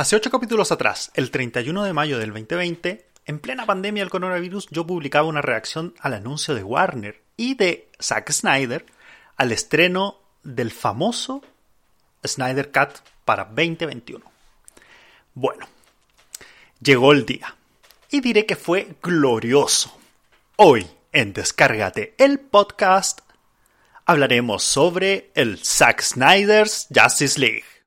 Hace ocho capítulos atrás, el 31 de mayo del 2020, en plena pandemia del coronavirus, yo publicaba una reacción al anuncio de Warner y de Zack Snyder al estreno del famoso Snyder Cut para 2021. Bueno, llegó el día y diré que fue glorioso. Hoy, en Descárgate el podcast, hablaremos sobre el Zack Snyder's Justice League.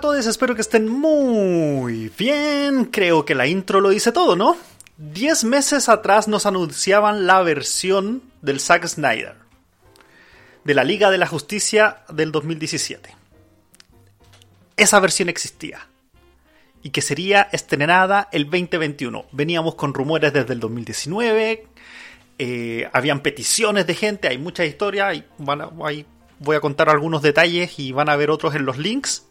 Todos, espero que estén muy bien. Creo que la intro lo dice todo, ¿no? Diez meses atrás nos anunciaban la versión del Zack Snyder de la Liga de la Justicia del 2017. Esa versión existía y que sería estrenada el 2021. Veníamos con rumores desde el 2019, eh, habían peticiones de gente, hay muchas historias, voy a contar algunos detalles y van a ver otros en los links.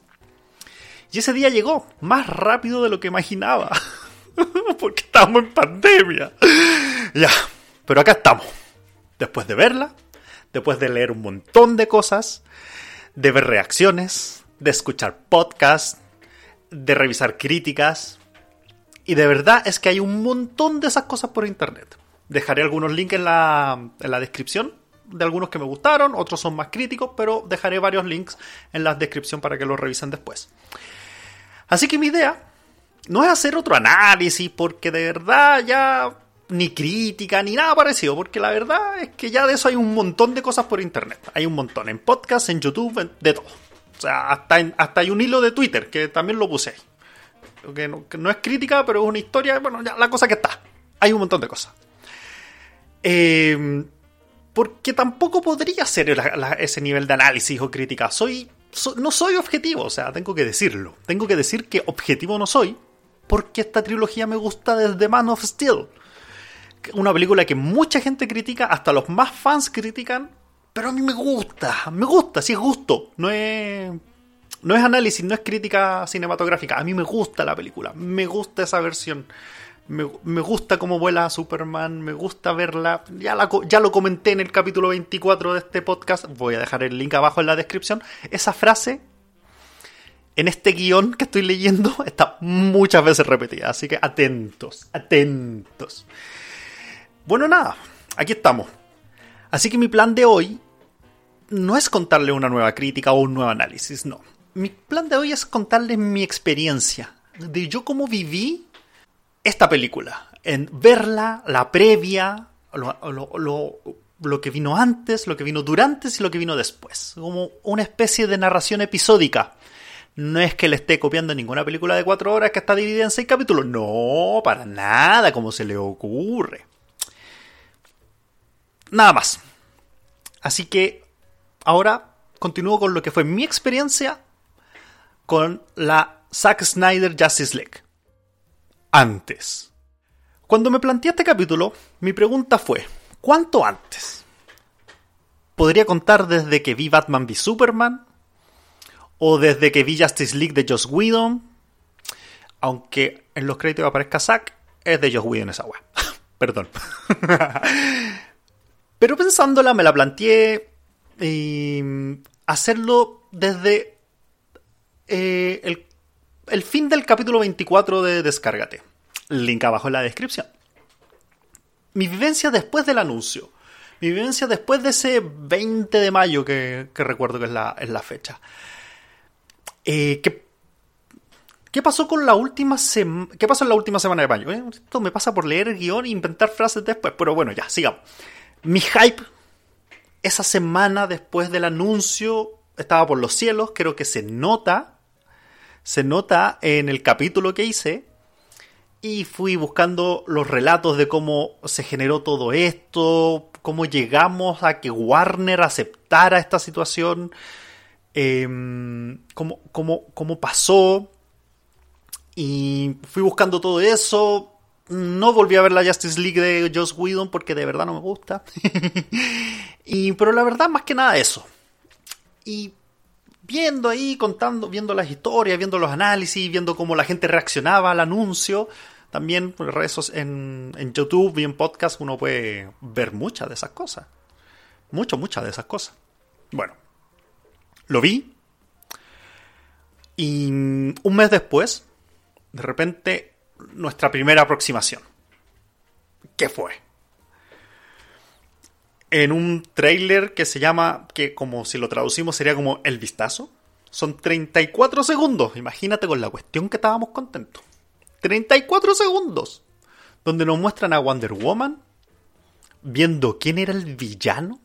Y ese día llegó más rápido de lo que imaginaba. Porque estábamos en pandemia. Ya, pero acá estamos. Después de verla, después de leer un montón de cosas, de ver reacciones, de escuchar podcasts, de revisar críticas. Y de verdad es que hay un montón de esas cosas por internet. Dejaré algunos links en la, en la descripción de algunos que me gustaron, otros son más críticos, pero dejaré varios links en la descripción para que los revisen después. Así que mi idea no es hacer otro análisis, porque de verdad ya ni crítica ni nada parecido, porque la verdad es que ya de eso hay un montón de cosas por internet. Hay un montón en podcast, en YouTube, de todo. O sea, hasta, hasta hay un hilo de Twitter que también lo puse. Que no, que no es crítica, pero es una historia. Bueno, ya la cosa que está. Hay un montón de cosas. Eh, porque tampoco podría ser ese nivel de análisis o crítica. Soy no soy objetivo, o sea, tengo que decirlo. Tengo que decir que objetivo no soy, porque esta trilogía me gusta desde Man of Steel. Una película que mucha gente critica, hasta los más fans critican, pero a mí me gusta, me gusta, sí es gusto, no es, no es análisis, no es crítica cinematográfica, a mí me gusta la película, me gusta esa versión. Me, gusta cómo vuela Superman, me gusta verla. Ya, ya lo comenté en el capítulo 24 de este podcast, voy a dejar el link abajo en la descripción. Esa frase en este guion que estoy leyendo está muchas veces repetida, así que atentos, atentos. Bueno, nada, aquí estamos. Así que mi plan de hoy no es contarle una nueva crítica o un nuevo análisis, no. Mi plan de hoy es contarles mi experiencia, de yo cómo viví esta película, en verla, la previa, lo, que vino antes, lo que vino durante y lo que vino después. Como una especie de narración episódica. No es que le esté copiando ninguna película de cuatro horas que está dividida en seis capítulos. No, para nada, como se le ocurre. Nada más. Así que ahora continúo con lo que fue mi experiencia con la Zack Snyder Justice League antes. Cuando me planteé este capítulo, mi pregunta fue, ¿cuánto antes? ¿Podría contar desde que vi Batman v Superman? ¿O desde que vi Justice League de Joss Whedon? Aunque en los créditos aparezca Zack, es de Joss Whedon esa weá. Perdón. Pero pensándola, me la planteé y hacerlo desde eh, el el fin del capítulo 24 de Descárgate. Link abajo en la descripción. Mi vivencia después del anuncio. Mi vivencia después de ese 20 de mayo que, recuerdo que es la, fecha. Eh, ¿qué, pasó con la última? ¿Qué pasó en la última semana de mayo? Eh, esto me pasa por leer el guion e inventar frases después, pero bueno, ya, sigamos. Mi hype esa semana después del anuncio estaba por los cielos, creo que se nota se nota en el capítulo que hice y fui buscando los relatos de cómo se generó todo esto, cómo llegamos a que Warner aceptara esta situación, em, cómo, cómo, pasó. Y fui buscando todo eso. No volví a ver la Justice League de Joss Whedon porque de verdad no me gusta. y, pero la verdad, más que nada eso. Y viendo ahí, contando, viendo las historias, viendo los análisis, viendo cómo la gente reaccionaba al anuncio, también redes en, en YouTube y en podcast uno puede ver muchas de esas cosas. Mucho, muchas de esas cosas. Bueno, lo vi. Y un mes después, de repente, nuestra primera aproximación. ¿Qué fue? En un trailer que se llama, que como si lo traducimos sería como El Vistazo. Son 34 segundos. Imagínate con la cuestión que estábamos contentos. 34 segundos. Donde nos muestran a Wonder Woman viendo quién era el villano.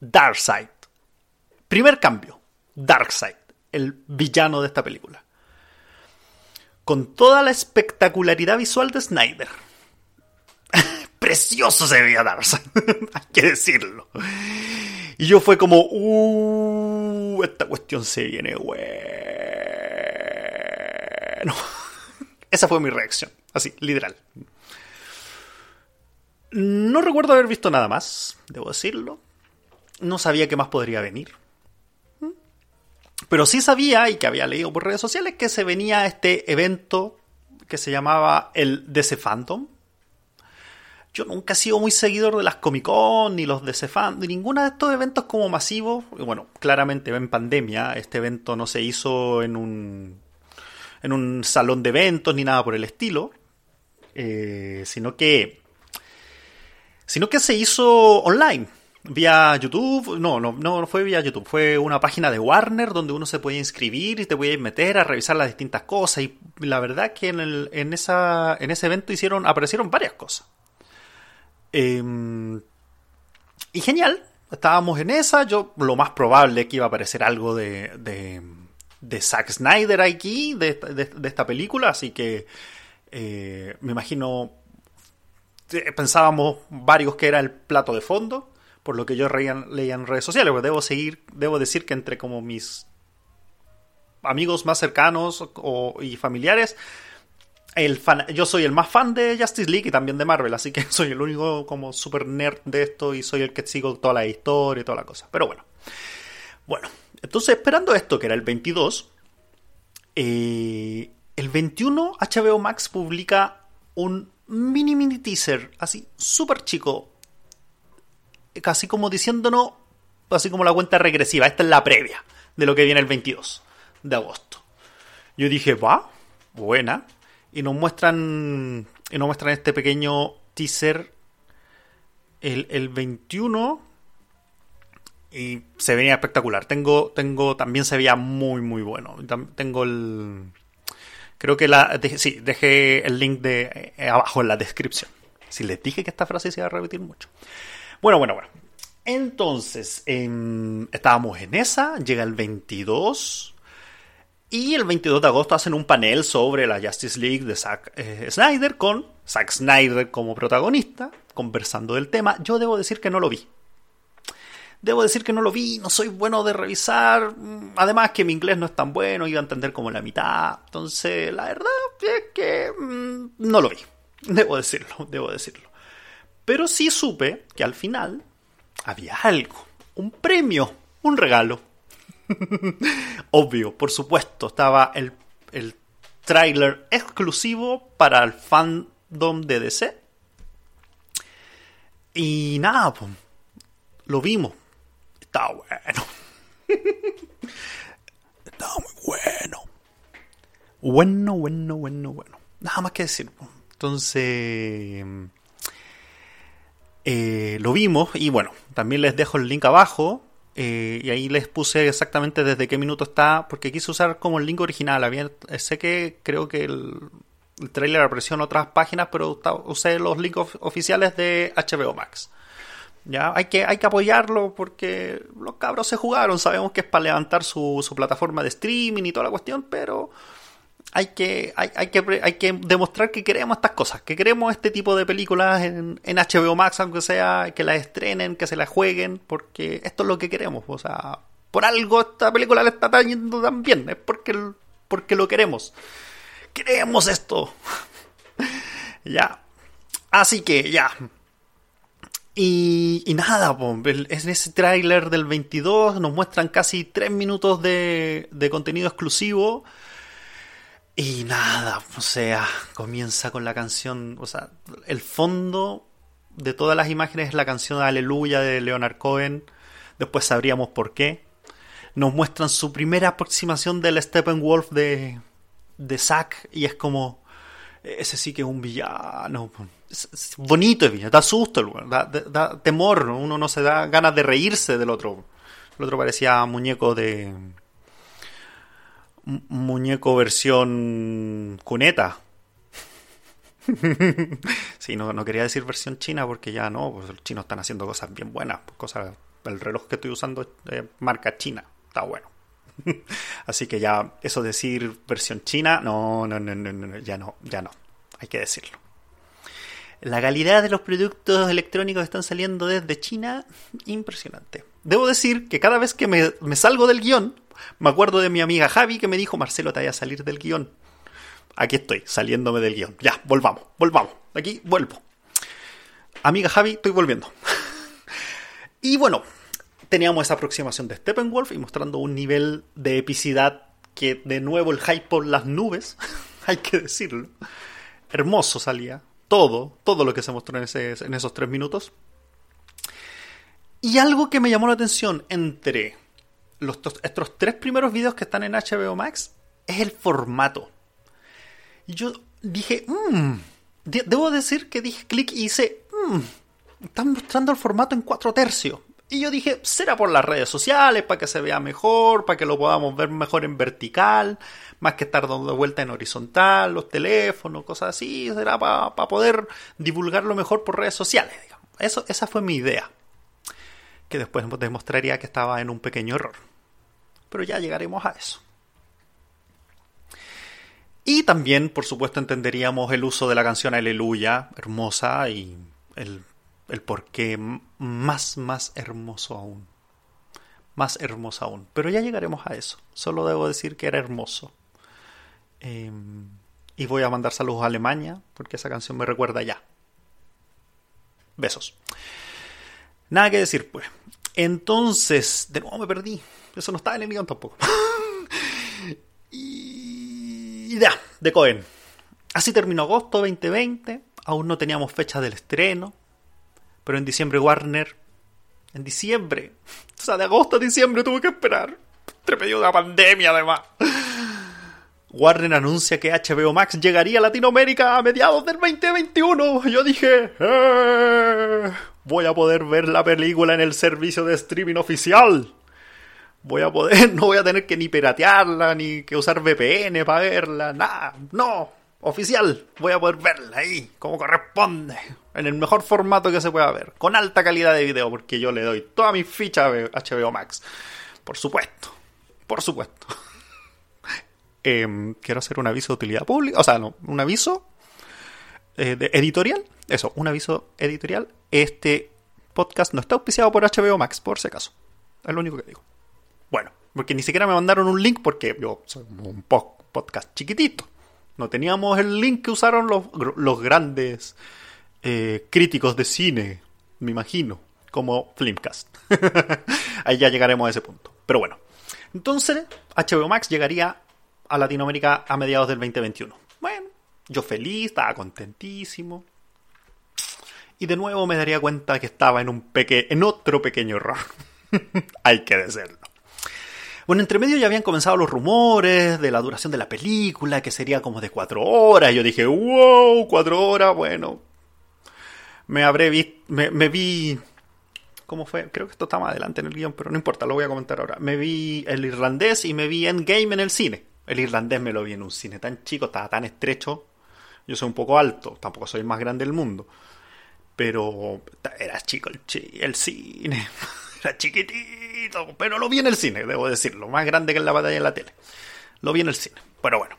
Darkseid. Primer cambio. Darkseid, el villano de esta película. Con toda la espectacularidad visual de Snyder. Precioso se veía Darkseid, hay que decirlo. Y yo fue como, uh, esta cuestión se viene bueno. Esa fue mi reacción, así, literal. No recuerdo haber visto nada más, debo decirlo. No sabía qué más podría venir. Pero sí sabía, y que había leído por redes sociales, que se venía este evento que se llamaba el DC Phantom. Yo nunca he sido muy seguidor de las Comic Con, ni los DC Phantom, ni ninguno de estos eventos como masivos. Bueno, claramente en pandemia, este evento no se hizo en un, en un salón de eventos ni nada por el estilo, eh, sino que sino que se hizo online vía YouTube, no, no, no fue vía YouTube, fue una página de Warner donde uno se podía inscribir y te podía meter a revisar las distintas cosas y la verdad que en, el, en, esa, en ese evento hicieron, aparecieron varias cosas. Em, y genial, estábamos en esa, yo lo más probable es que iba a aparecer algo de, de, de Zack Snyder aquí, de, de, esta película, así que eh, me imagino, pensábamos varios que era el plato de fondo por lo que yo leía en redes sociales, pues debo seguir, debo decir que entre como mis amigos más cercanos y familiares, el yo soy el más fan de Justice League y también de Marvel, así que soy el único como super nerd de esto y soy el que sigo toda la historia y toda la cosa. Pero bueno, bueno, entonces esperando esto, que era el 22, eh, el 21 HBO Max publica un mini mini teaser, así súper chico, casi como diciéndonos, así como la cuenta regresiva, esta es la previa de lo que viene el 22 de agosto. Yo dije, va, buena. Y nos muestran, y nos muestran este pequeño teaser el, el 21 y se venía espectacular. Tengo, tengo, también se veía muy, muy bueno. Tengo el, creo que la, sí, dejé el link de eh, abajo en la descripción. Si les dije que esta frase se iba a repetir mucho. Bueno, bueno, bueno. Entonces, em, estábamos en esa, llega el 22. Y el 22 de agosto hacen un panel sobre la Justice League de Zack eh, Snyder con Zack Snyder como protagonista, conversando del tema. Yo debo decir que no lo vi. Debo decir que no lo vi, no soy bueno de revisar. Además que mi inglés no es tan bueno, iba a entender como la mitad. Entonces, la verdad es que mm, no lo vi. Debo decirlo, debo decirlo. Pero sí supe que al final había algo, un premio, un regalo. Obvio, por supuesto, estaba el, el exclusivo para el fandom de DC. Y nada, pues, lo vimos. Estaba bueno. Estaba muy bueno. Bueno, bueno, bueno, bueno. Nada más que decir. Entonces, eh, lo vimos y bueno, también les dejo el link abajo eh, y ahí les puse exactamente desde qué minuto está, porque quise usar como el link original. Había, sé que creo que el, trailer apareció en otras páginas, pero usé los links oficiales de HBO Max. Ya, hay que, hay que apoyarlo porque los cabros se jugaron. Sabemos que es para levantar su, su plataforma de streaming y toda la cuestión, pero hay que, hay, hay, que, hay que demostrar que queremos estas cosas, que queremos este tipo de películas en, en, HBO Max, aunque sea que las estrenen, que se las jueguen, porque esto es lo que queremos. O sea, por algo esta película le está yendo tan bien, es porque, porque lo queremos. Queremos esto. ya. Así que ya. Y, y nada, en ese tráiler del 22 nos muestran casi 3 minutos de, de contenido exclusivo Y nada, o sea, comienza con la canción, o sea, el fondo de todas las imágenes es la canción Aleluya de Leonard Cohen. Después sabríamos por qué. Nos muestran su primera aproximación del Steppenwolf de, de Zack y es como, ese sí que es un villano. Es, bonito el villano, da susto, da, da, temor, uno no se da ganas de reírse del otro. El otro parecía muñeco de... Muñeco versión cuneta. sí, no, no, quería decir versión china porque ya no, pues los chinos están haciendo cosas bien buenas. Pues el reloj que estoy usando es marca china, está bueno. Así que ya eso decir versión china, no, no, no, no, no, ya no, ya no, hay que decirlo. La calidad de los productos electrónicos que están saliendo desde China, impresionante. Debo decir que cada vez que me, me salgo del guion, me acuerdo de mi amiga Javi que me dijo, Marcelo, te vaya a salir del guion. Aquí estoy, saliéndome del guion. Ya, volvamos, volvamos. Aquí vuelvo. Amiga Javi, estoy volviendo. y bueno, teníamos esa aproximación de Steppenwolf y mostrando un nivel de epicidad que de nuevo el hype por las nubes, hay que decirlo. Hermoso salía. Todo, todo lo que se mostró en, en esos tres minutos. Y algo que me llamó la atención entre los, estos tres primeros videos que están en HBO Max es el formato. Y yo dije, mmm, debo decir que dije clic y hice, mmm, están mostrando el formato en cuatro tercios. Y yo dije, será por las redes sociales, para que se vea mejor, para que lo podamos ver mejor en vertical, más que estar dando vuelta en horizontal, los teléfonos, cosas así, será para poder divulgarlo mejor por redes sociales. Digamos. Eso, esa fue mi idea. Que después demostraría que estaba en un pequeño error. Pero ya llegaremos a eso. Y también, por supuesto, entenderíamos el uso de la canción Aleluya, hermosa, y el el porqué más, más hermoso aún. Más hermoso aún. Pero ya llegaremos a eso. Solo debo decir que era hermoso. Em, y voy a mandar saludos a Alemania, porque esa canción me recuerda ya. Besos. Nada que decir, pues. Entonces, de nuevo me perdí. Eso no estaba en el guion tampoco. y ya, de Cohen. Así terminó agosto 2020. Aún no teníamos fecha del estreno. Pero en diciembre Warner, en diciembre, o sea, de agosto a diciembre tuve que esperar. Entre medio de la pandemia además. Warner anuncia que HBO Max llegaría a Latinoamérica a mediados del 2021. Yo dije, eh, voy a poder ver la película en el servicio de streaming oficial. Voy a poder, no voy a tener que ni piratearla, ni que usar VPN para verla, nada, no, oficial. Voy a poder verla ahí, como corresponde en el mejor formato que se pueda ver, con alta calidad de video, porque yo le doy toda mi ficha a HBO Max. Por supuesto, por supuesto. Em, quiero hacer un aviso de utilidad pública, o sea, no, un aviso eh, de editorial. Eso, un aviso editorial. Este podcast no está auspiciado por HBO Max, por si acaso. Es lo único que digo. Bueno, porque ni siquiera me mandaron un link porque yo soy un podcast chiquitito. No teníamos el link que usaron los, los grandes eh, críticos de cine, me imagino, como Flimcast. Ahí ya llegaremos a ese punto. Pero bueno, entonces HBO Max llegaría a Latinoamérica a mediados del 2021. Bueno, yo feliz, estaba contentísimo. Y de nuevo me daría cuenta que estaba en un peque en otro pequeño error. Hay que decirlo. Bueno, entre medio ya habían comenzado los rumores de la duración de la película, que sería como de cuatro horas. Yo dije, wow, cuatro horas, bueno, me habré visto, me, vi, ¿cómo fue? Creo que esto está más adelante en el guion, pero no importa, lo voy a comentar ahora. Me vi el irlandés y me vi Endgame en el cine. El irlandés me lo vi en un cine tan chico, estaba tan estrecho. Yo soy un poco alto, tampoco soy el más grande del mundo. Pero era chico el, el cine. Era pero lo vi en el cine, debo decirlo. Más grande que en la batalla en la tele. Lo vi en el cine. Pero bueno.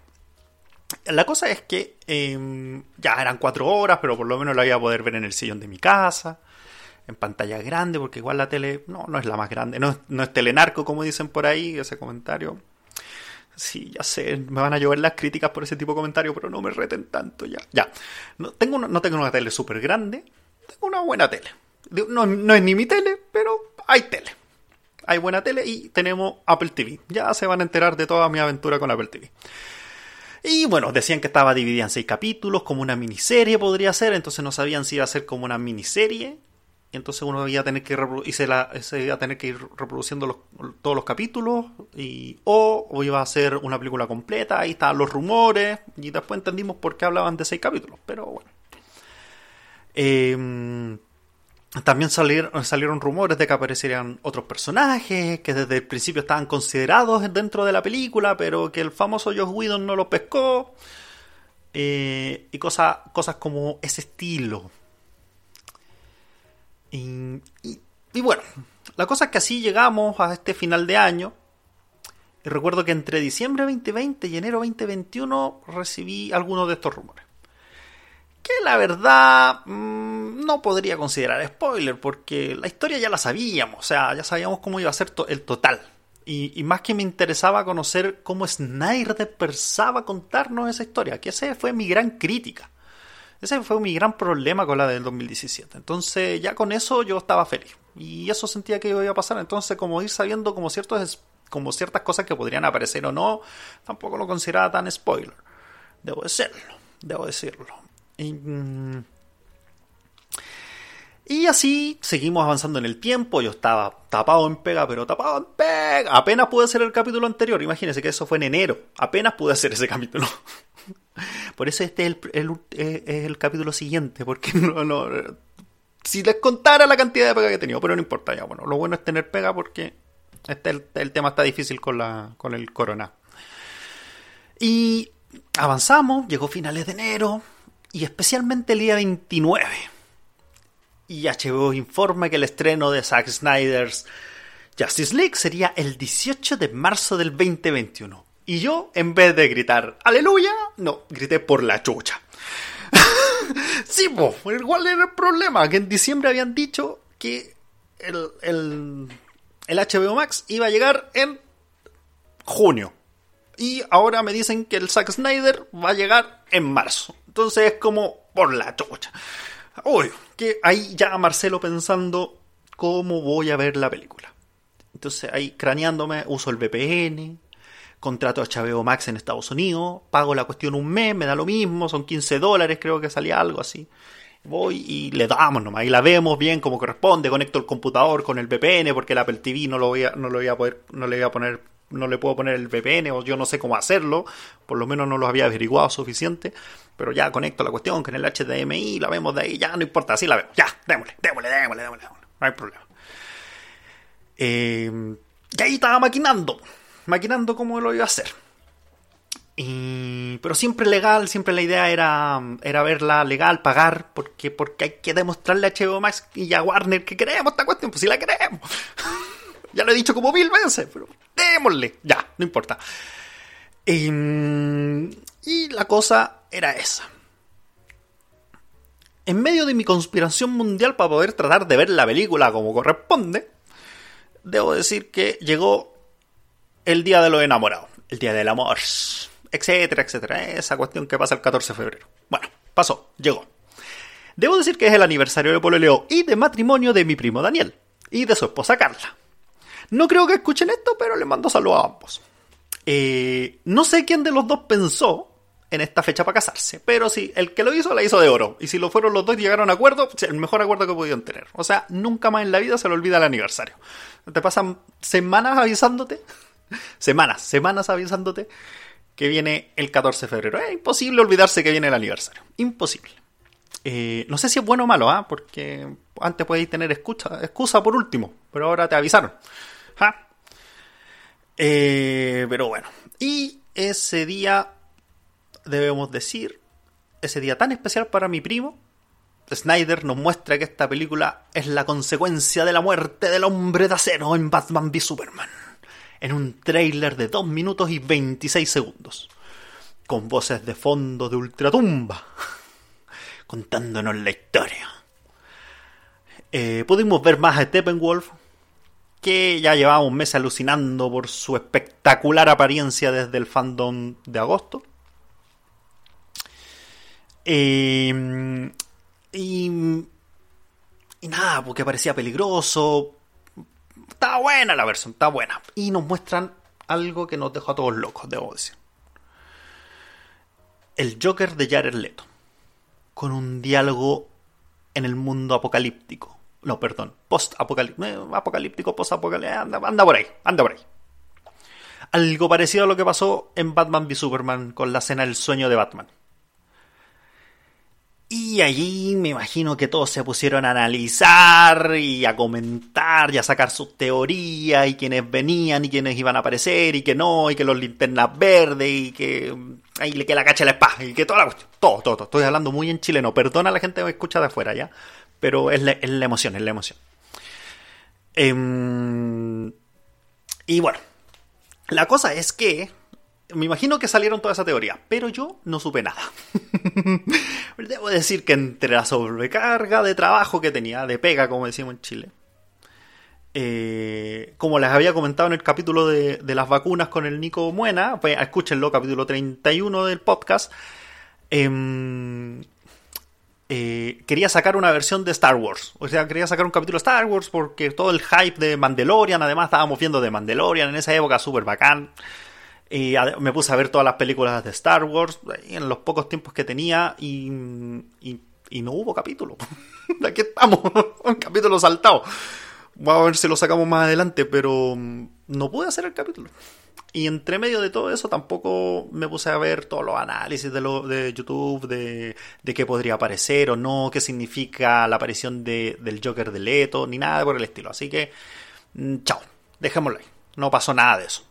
La cosa es que em, ya eran cuatro horas, pero por lo menos la iba a poder ver en el sillón de mi casa, en pantalla grande, porque igual la tele no, no es la más grande, no, no es telenarco como dicen por ahí, ese comentario. Sí, ya sé, me van a llover las críticas por ese tipo de comentario, pero no me reten tanto ya. Ya, no tengo, no tengo una tele súper grande, tengo una buena tele. No, no es ni mi tele, pero hay tele. Hay buena tele y tenemos Apple TV. Ya se van a enterar de toda mi aventura con Apple TV. Y bueno, decían que estaba dividida en seis capítulos, como una miniserie podría ser, entonces no sabían si iba a ser como una miniserie. Y entonces uno iba a tener que, y se, iba a tener que ir reproduciendo todos los capítulos, y, o, o, iba a ser una película completa, ahí estaban los rumores, y después entendimos por qué hablaban de seis capítulos, pero bueno. Eh, también salieron, rumores de que aparecerían otros personajes que desde el principio estaban considerados dentro de la película, pero que el famoso Josh Whedon no lo pescó. Eh, y cosas, cosas como ese estilo. Y, y, bueno, la cosa es que así llegamos a este final de año. Y recuerdo que entre diciembre 2020 y enero 2021 recibí algunos de estos rumores que la verdad mmm, no podría considerar spoiler, porque la historia ya la sabíamos, o sea, ya sabíamos cómo iba a ser el total. Y, y, más que me interesaba conocer cómo Snyder pensaba contarnos esa historia, que esa fue mi gran crítica. Ese fue mi gran problema con la del 2017. Entonces ya con eso yo estaba feliz. Y eso sentía que iba a pasar. Entonces como ir sabiendo como, ciertos, como ciertas cosas que podrían aparecer o no, tampoco lo consideraba tan spoiler. Debo decirlo, debo decirlo. Y, así seguimos avanzando en el tiempo. Yo estaba tapado en pega, pero tapado en pega. Apenas pude hacer el capítulo anterior. Imagínense que eso fue en enero. Apenas pude hacer ese capítulo. Por eso este es el, capítulo siguiente. Porque. Si les contara la cantidad de pega que he tenido, pero no importa ya. Bueno, lo bueno es tener pega porque este, el, el tema está difícil con, la, con el corona. Y avanzamos, llegó finales de enero, y especialmente el día 29. Y HBO informa que el estreno de Zack Snyder's Justice League sería el 18 de marzo del 2021. Y yo, en vez de gritar aleluya, no, grité por la chucha. sí, po, igual era el problema, que en diciembre habían dicho que el, el, el HBO Max iba a llegar en junio. Y ahora me dicen que el Zack Snyder va a llegar en marzo. Entonces es como por la chucha. Uy, que ahí ya Marcelo pensando cómo voy a ver la película. Entonces ahí craneándome, uso el VPN, contrato a HBO Max en Estados Unidos, pago la cuestión un mes, me da lo mismo, son 15 dólares, creo que salía algo así. Voy y le damos nomás, y la vemos bien como corresponde, conecto el computador con el VPN, porque el Apple TV no lo voy a, no lo voy a poder, no le voy a poner no le puedo poner el VPN o yo no sé cómo hacerlo, por lo menos no lo había averiguado suficiente, pero ya conecto la cuestión en el HDMI la vemos de ahí, ya no importa, así la veo, ya, démosle, démosle, démosle, démosle, no hay problema. Eh, y ahí estaba maquinando, maquinando cómo lo iba a hacer. Y, pero siempre legal, siempre la idea era, era verla legal, pagar, porque, porque hay que demostrarle a HBO Max y a Warner que queremos esta cuestión, pues si la queremos. Ya lo he dicho como mil veces, pero démosle. Ya, no importa. Y, y la cosa era esa. En medio de mi conspiración mundial para poder tratar de ver la película como corresponde, debo decir que llegó el día de los enamorados, el día del amor, etcétera, etcétera. Esa cuestión que pasa el 14 de febrero. Bueno, pasó, llegó. Debo decir que es el aniversario de pololeo y de matrimonio de mi primo Daniel y de su esposa Carla. No creo que escuchen esto, pero le mando saludos a ambos. Eh, no sé quién de los dos pensó en esta fecha para casarse, pero sí, el que lo hizo la hizo de oro. Y si lo fueron los dos y llegaron a acuerdo, el mejor acuerdo que pudieron tener. O sea, nunca más en la vida se le olvida el aniversario. Te pasan semanas avisándote, semanas, semanas avisándote que viene el 14 de febrero. Es imposible olvidarse que viene el aniversario. Imposible. Eh, no sé si es bueno o malo, ¿ah? porque antes podéis tener excusa, excusa por último, pero ahora te avisaron. Eh, pero bueno, y ese día, debemos decir, ese día tan especial para mi primo, Snyder nos muestra que esta película es la consecuencia de la muerte del hombre de acero en Batman v Superman, en un trailer de 2 minutos y 26 segundos, con voces de fondo de ultratumba, contándonos la historia. Eh, pudimos ver más a Steppenwolf, que ya llevaba un mes alucinando por su espectacular apariencia desde el fandom de agosto. Eh, y, y nada, porque parecía peligroso. Estaba buena la versión, está buena. Y nos muestran algo que nos dejó a todos locos, debo decir. el Joker de Jared Leto, con un diálogo en el mundo apocalíptico. No, perdón, post-apocalíptico, eh, apocalíptico, post-apocalíptico, anda, anda por ahí, anda por ahí. Algo parecido a lo que pasó en Batman v Superman con la escena del sueño de Batman. Y allí me imagino que todos se pusieron a analizar y a comentar y a sacar sus teorías y quienes venían y quienes iban a aparecer y que no, y que los linternas verdes y que ahí le queda la cacha la espada y que toda la cuestión. Todo, todo, todo. Estoy hablando muy en chileno. Perdona a la gente que me escucha de afuera ya. Pero es la, es la emoción, es la emoción. Eh, y bueno, la cosa es que me imagino que salieron toda esa teoría, pero yo no supe nada. Debo decir que entre la sobrecarga de trabajo que tenía, de pega, como decimos en Chile, eh, como les había comentado en el capítulo de, de, las vacunas con el Nico Muena, pues escúchenlo, capítulo 31 del podcast, eh, eh, quería sacar una versión de Star Wars. O sea, quería sacar un capítulo de Star Wars porque todo el hype de Mandalorian, además estábamos viendo de Mandalorian en esa época, súper bacán. Y me puse a ver todas las películas de Star Wars en los pocos tiempos que tenía y, y, no hubo capítulo. Aquí estamos, un capítulo saltado. Vamos a ver si lo sacamos más adelante, pero no pude hacer el capítulo. Y entre medio de todo eso tampoco me puse a ver todos los análisis de, lo, de YouTube, de, de qué podría aparecer o no, qué significa la aparición de, del Joker de Leto, ni nada por el estilo. Así que, chao, dejémoslo ahí. No pasó nada de eso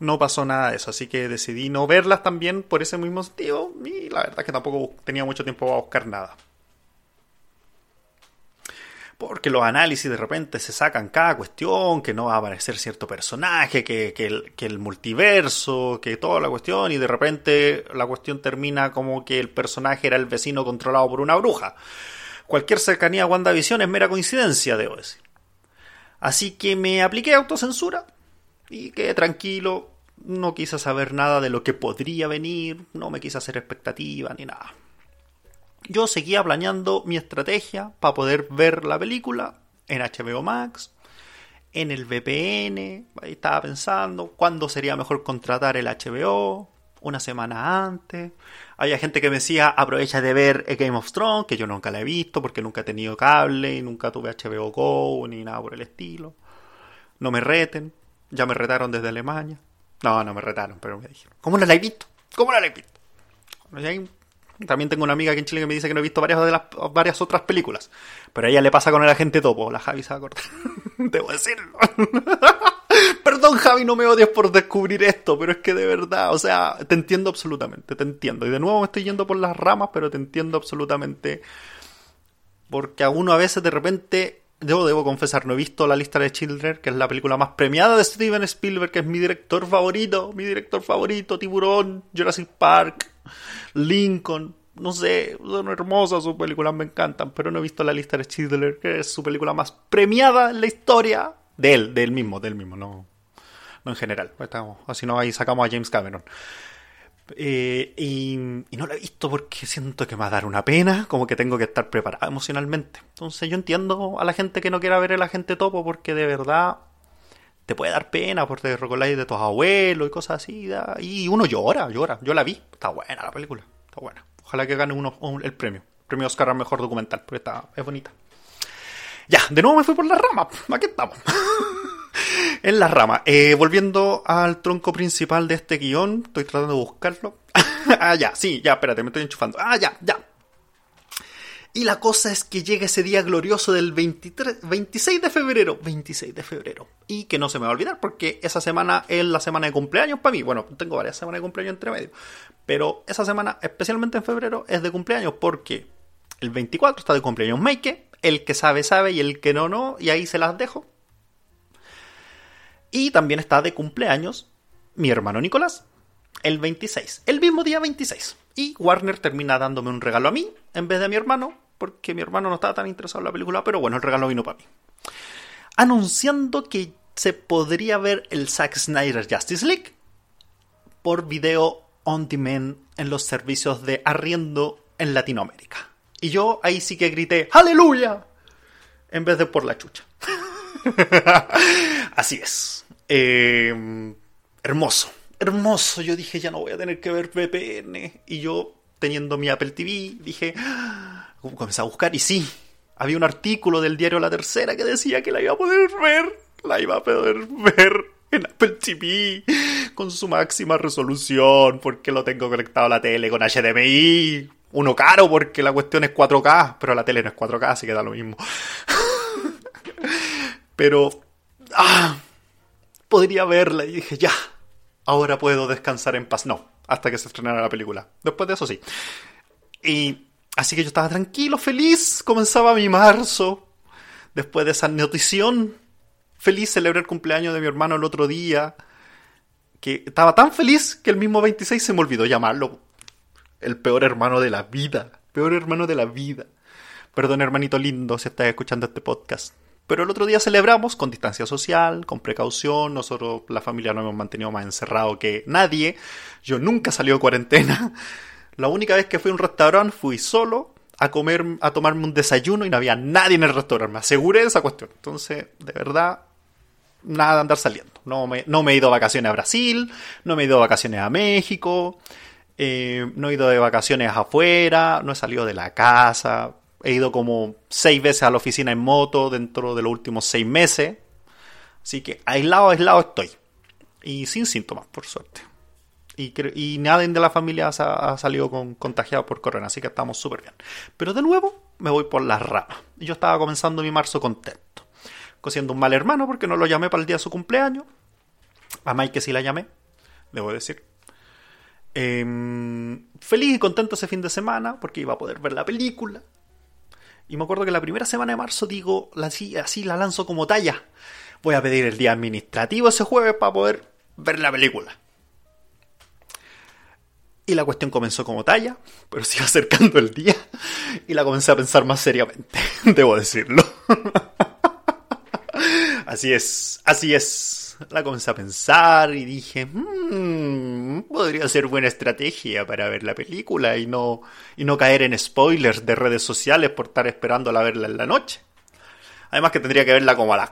no pasó nada de eso, así que decidí no verlas también por ese mismo motivo y la verdad es que tampoco tenía mucho tiempo para buscar nada. Porque los análisis de repente se sacan cada cuestión, que no va a aparecer cierto personaje, que, el, el multiverso, que toda la cuestión, y de repente la cuestión termina como que el personaje era el vecino controlado por una bruja. Cualquier cercanía a WandaVision es mera coincidencia, debo decir. Así que me apliqué autocensura y quedé tranquilo, no quise saber nada de lo que podría venir, no me quise hacer expectativa ni nada. Yo seguía planeando mi estrategia para poder ver la película en HBO Max, en el VPN, estaba pensando cuándo sería mejor contratar el HBO, una semana antes. Había gente que me decía, aprovecha de ver Game of Thrones, que yo nunca la he visto porque nunca he tenido cable y nunca tuve HBO Go ni nada por el estilo. No me reten, ya me retaron desde Alemania. No, no me retaron, pero me dijeron, ¿cómo no la he visto? ¿Cómo no la he visto? También tengo una amiga aquí en Chile que me dice que no he visto varias de las varias otras películas. Pero a ella le pasa con el agente topo. La Javi se va a cortar. Debo decirlo. Perdón, Javi, no me odies por descubrir esto, pero es que de verdad, o sea, te entiendo absolutamente, te entiendo. Y de nuevo me estoy yendo por las ramas, pero te entiendo absolutamente. Porque a uno a veces de repente yo debo confesar, no he visto la lista de Children, que es la película más premiada de Steven Spielberg, que es mi director favorito, mi director favorito, Tiburón, Jurassic Park, Lincoln, no sé, son hermosas sus películas, me encantan, pero no he visto la lista de Schindler, que es su película más premiada en la historia de él, de él mismo, de él mismo, no, no en general. Estamos, así no, ahí sacamos a James Cameron. Eh, y, no la he visto porque siento que me va a dar una pena, como que tengo que estar preparado emocionalmente. Entonces yo entiendo a la gente que no quiera ver el agente topo porque de verdad te puede dar pena porque te de tus abuelos y cosas así. Y uno llora, llora. Yo la vi, está buena la película, está buena. Ojalá que gane uno, un, el premio, el premio Oscar al mejor documental, porque está, es bonita. Ya, de nuevo me fui por la rama, aquí estamos. en la rama. Eh, volviendo al tronco principal de este guion, estoy tratando de buscarlo. ah, ya, sí, ya, espérate, me estoy enchufando. Ah, ya, ya. Y la cosa es que llega ese día glorioso del 23, 26 de febrero. 26 de febrero. Y que no se me va a olvidar porque esa semana es la semana de cumpleaños para mí. Bueno, tengo varias semanas de cumpleaños entre medio. Pero esa semana, especialmente en febrero, es de cumpleaños porque el 24 está de cumpleaños Meike. El que sabe, sabe y el que no, no. Y ahí se las dejo. Y también está de cumpleaños mi hermano Nicolás, el 26, el mismo día 26. Y Warner termina dándome un regalo a mí en vez de a mi hermano, porque mi hermano no estaba tan interesado en la película, pero bueno, el regalo vino para mí. Anunciando que se podría ver el Zack Snyder Justice League por video on demand en los servicios de arriendo en Latinoamérica. Y yo ahí sí que grité ¡Aleluya! en vez de por la chucha. Así es. Eh, hermoso. hermoso. Yo dije, ya no voy a tener que ver VPN. Y yo, teniendo mi Apple TV, dije, ah", comencé a buscar y sí, había un artículo del diario La Tercera que decía que la iba a poder ver. La iba a poder ver en Apple TV con su máxima resolución porque lo tengo conectado a la tele con HDMI. Uno caro porque la cuestión es 4K, pero la tele no es 4K, así que da lo mismo. pero... Ah, podría verla y dije, ya, ahora puedo descansar en paz. No, hasta que se estrenara la película. Después de eso sí. Y así que yo estaba tranquilo, feliz. Comenzaba mi marzo. Después de esa notición. Feliz celebré el cumpleaños de mi hermano el otro día. Que estaba tan feliz que el mismo 26 se me olvidó llamarlo. El peor hermano de la vida. Peor hermano de la vida. Perdón, hermanito lindo, si estás escuchando este podcast. Pero el otro día celebramos con distancia social, con precaución. Nosotros, la familia, nos hemos mantenido más encerrado que nadie. Yo nunca salí de cuarentena. La única vez que fui a un restaurante fui solo a comer, a tomarme un desayuno y no había nadie en el restaurante. Me aseguré de esa cuestión. Entonces, de verdad, nada de andar saliendo. No me, no me he ido de vacaciones a Brasil, no me he ido de vacaciones a México, eh, no he ido de vacaciones afuera, no he salido de la casa. He ido como seis veces a la oficina en moto dentro de los últimos seis meses. Así que aislado, aislado estoy. Y sin síntomas, por suerte. Y, y nadie de la familia ha, salido con, contagiado por corona, así que estamos súper bien. Pero de nuevo me voy por las ramas. Yo estaba comenzando mi marzo contento. Cosiendo un mal hermano porque no lo llamé para el día de su cumpleaños. A Mike sí la llamé, debo decir. Em, feliz y contento ese fin de semana porque iba a poder ver la película. Y me acuerdo que la primera semana de marzo digo, así, así la lanzo como talla. Voy a pedir el día administrativo ese jueves para poder ver la película. Y la cuestión comenzó como talla, pero se iba acercando el día y la comencé a pensar más seriamente, debo decirlo. así es, así es la comencé a pensar y dije, mmm, podría ser buena estrategia para ver la película y no, y no caer en spoilers de redes sociales por estar esperando a verla en la noche. Además que tendría que verla como a las...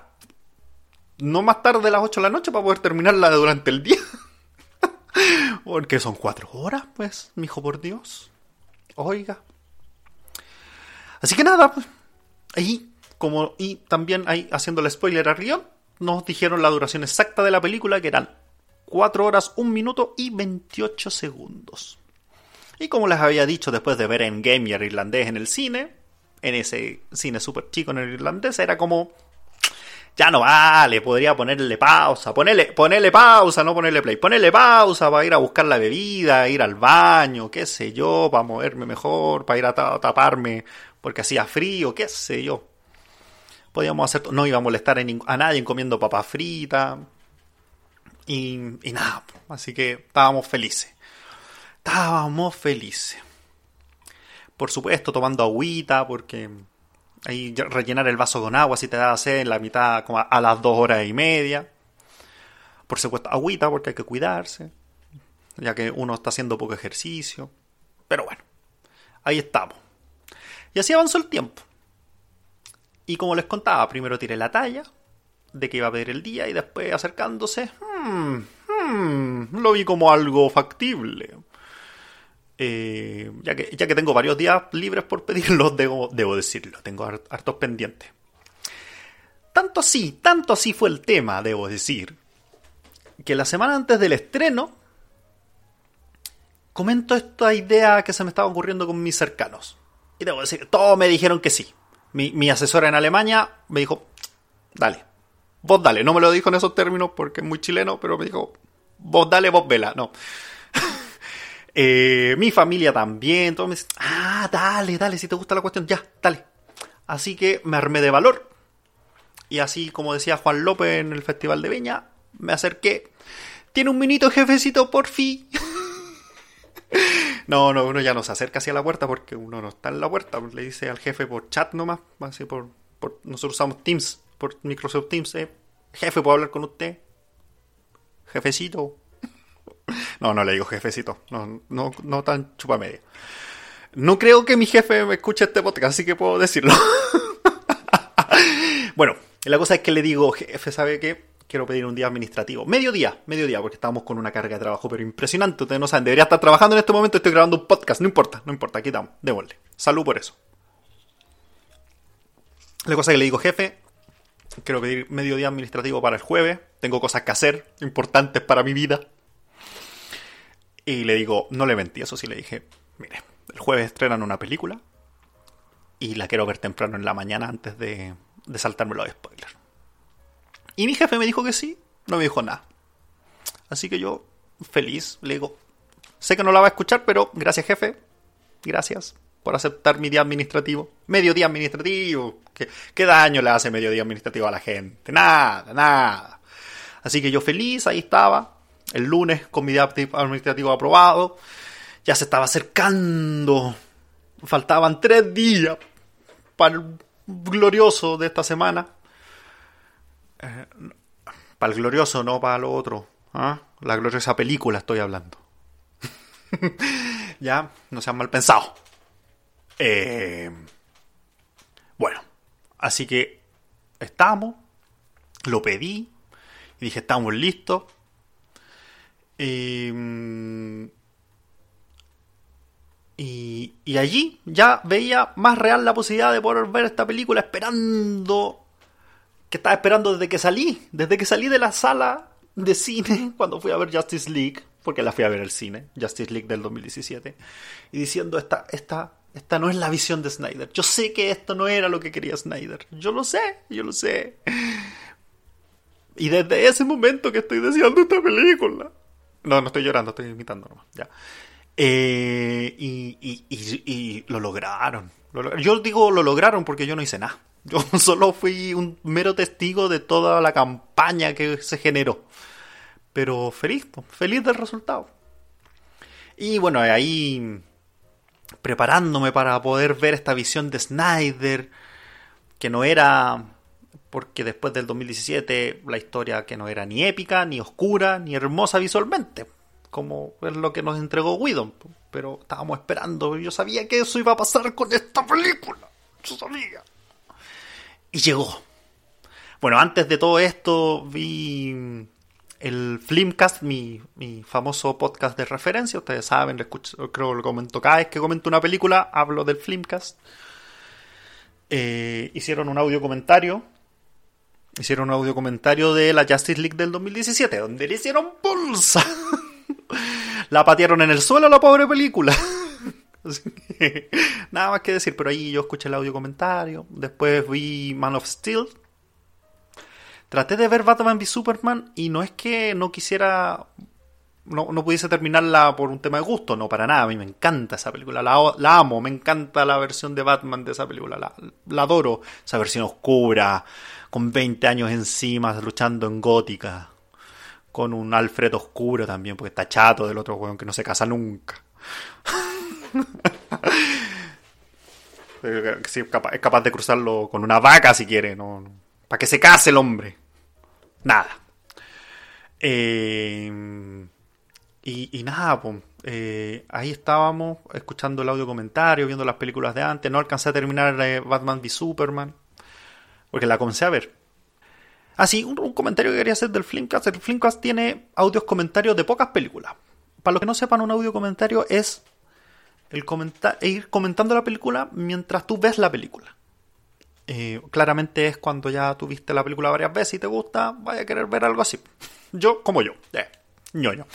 No más tarde de las 8 de la noche para poder terminarla durante el día. Porque son cuatro horas, pues, mijo por Dios. Oiga. Así que nada, pues. Ahí, como, y también ahí haciendo el spoiler a nos dijeron la duración exacta de la película, que eran 4 horas, 1 minuto y 28 segundos. Y como les había dicho después de ver en Game y irlandés en el cine, en ese cine súper chico en el irlandés, era como, ya no vale, podría ponerle pausa, ponerle, ponerle pausa, no ponerle play, ponerle pausa para ir a buscar la bebida, ir al baño, qué sé yo, para moverme mejor, para ir a taparme porque hacía frío, qué sé yo podíamos hacer, no iba a molestar a, nadie comiendo papas fritas y, nada, así que estábamos felices. Estábamos felices. Por supuesto, tomando agüita, porque ahí rellenar el vaso con agua si te da sed en la mitad, como a, las dos horas y media. Por supuesto, agüita, porque hay que cuidarse, ya que uno está haciendo poco ejercicio. Pero bueno, ahí estamos. Y así avanzó el tiempo. Y como les contaba, primero tiré la talla de que iba a pedir el día y después acercándose, hmm, hmm, lo vi como algo factible. Eh, ya, que, ya que tengo varios días libres por pedirlos, debo, decirlo, tengo hartos pendientes. Tanto así, tanto así fue el tema, debo decir, que la semana antes del estreno comento esta idea que se me estaba ocurriendo con mis cercanos. Y debo decir, todos me dijeron que sí mi, asesora en Alemania me dijo, dale, vos dale. No me lo dijo en esos términos porque es muy chileno, pero me dijo, vos dale, vos vela. No. Eh, mi familia también, todo me dice, ah, dale, dale, si te gusta la cuestión, ya, dale. Así que me armé de valor. Y así, como decía Juan López en el Festival de Viña, me acerqué. Tiene un minito, jefecito, por fin. No, no, uno ya no se acerca hacia la puerta porque uno no está en la puerta. Le dice al jefe por chat nomás. Así por, nosotros usamos Teams, por Microsoft Teams. Eh. Jefe, ¿puedo hablar con usted? Jefecito. No, no le digo jefecito. No, no, no tan chupa media. No creo que mi jefe me escuche este podcast, así que puedo decirlo. bueno, la cosa es que le digo, jefe, ¿sabe qué? Quiero pedir un día administrativo. Medio día, medio día, porque estamos con una carga de trabajo, pero impresionante. Ustedes no saben, debería estar trabajando en este momento, estoy grabando un podcast, no importa, no importa, aquí estamos, démosle. Salud por eso. La cosa que le digo, jefe, quiero pedir medio día administrativo para el jueves, tengo cosas que hacer, importantes para mi vida. Y le digo, no le mentí, eso sí le dije, mire, el jueves estrenan una película y la quiero ver temprano en la mañana antes de, de saltarme los spoilers. Y mi jefe me dijo que sí, no me dijo nada. Así que yo, feliz, le digo, sé que no la va a escuchar, pero gracias jefe, gracias por aceptar mi día administrativo. Medio día administrativo. ¿Qué, qué daño le hace medio día administrativo a la gente? Nada, nada. Así que yo feliz, ahí estaba, el lunes con mi día administrativo aprobado. Ya se estaba acercando. Faltaban tres días para el glorioso de esta semana. Para el glorioso, no para lo otro. ¿ah? La gloriosa película estoy hablando. ya, no sean mal pensados. Eh, bueno, así que estamos, lo pedí, y dije, estamos listos. Mm, y allí ya veía más real la posibilidad de poder ver esta película esperando que estaba esperando desde que salí, desde que salí de la sala de cine cuando fui a ver Justice League, porque la fui a ver el cine, Justice League del 2017, y diciendo, esta, esta, esta no es la visión de Snyder. Yo sé que esto no era lo que quería Snyder. Yo lo sé, yo lo sé. Y desde ese momento que estoy deseando esta película. No, no estoy llorando, estoy imitando nomás. Ya. Eh, y, y, y, y, lo lograron. Yo digo lo lograron porque yo no hice nada. Yo solo fui un mero testigo de toda la campaña que se generó. Pero feliz, feliz del resultado. Y bueno, ahí preparándome para poder ver esta visión de Snyder, que no era, porque después del 2017 la historia que no era ni épica, ni oscura, ni hermosa visualmente, como es lo que nos entregó Whedon. Pero estábamos esperando, yo sabía que eso iba a pasar con esta película, yo sabía. Y llegó. Bueno, antes de todo esto vi el Flimcast, mi, mi famoso podcast de referencia. Ustedes saben, lo escucho, creo que lo comento cada vez que comento una película, hablo del Flimcast. Eh, hicieron un audio comentario. Hicieron un audio comentario de la Justice League del 2017, donde le hicieron bolsa. la patearon en el suelo a la pobre película. nada más que decir, pero ahí yo escuché el audio comentario. Después vi Man of Steel. Traté de ver Batman v Superman y no es que no quisiera. No, no, pudiese terminarla por un tema de gusto, no, para nada. A mí me encanta esa película, la, amo, me encanta la versión de Batman de esa película, la, la, adoro. Esa versión oscura, con 20 años encima, luchando en gótica, con un Alfred oscuro también, porque está chato del otro weón que no se casa nunca. es, capaz, de cruzarlo con una vaca si quiere, no, para que se case el hombre. Nada. Eh, y, nada, pues, ahí estábamos escuchando el audio comentario, viendo las películas de antes. No alcancé a terminar eh, Batman v Superman, porque la comencé a ver. Ah, sí, un, un, comentario que quería hacer del Flimcast. El Flimcast tiene audios comentarios de pocas películas. Para los que no sepan, un audio comentario es el comentar, e ir comentando la película mientras tú ves la película. Eh, claramente es cuando ya tuviste la película varias veces y te gusta, vaya a querer ver algo así. Yo, como yo, eh, ñoño.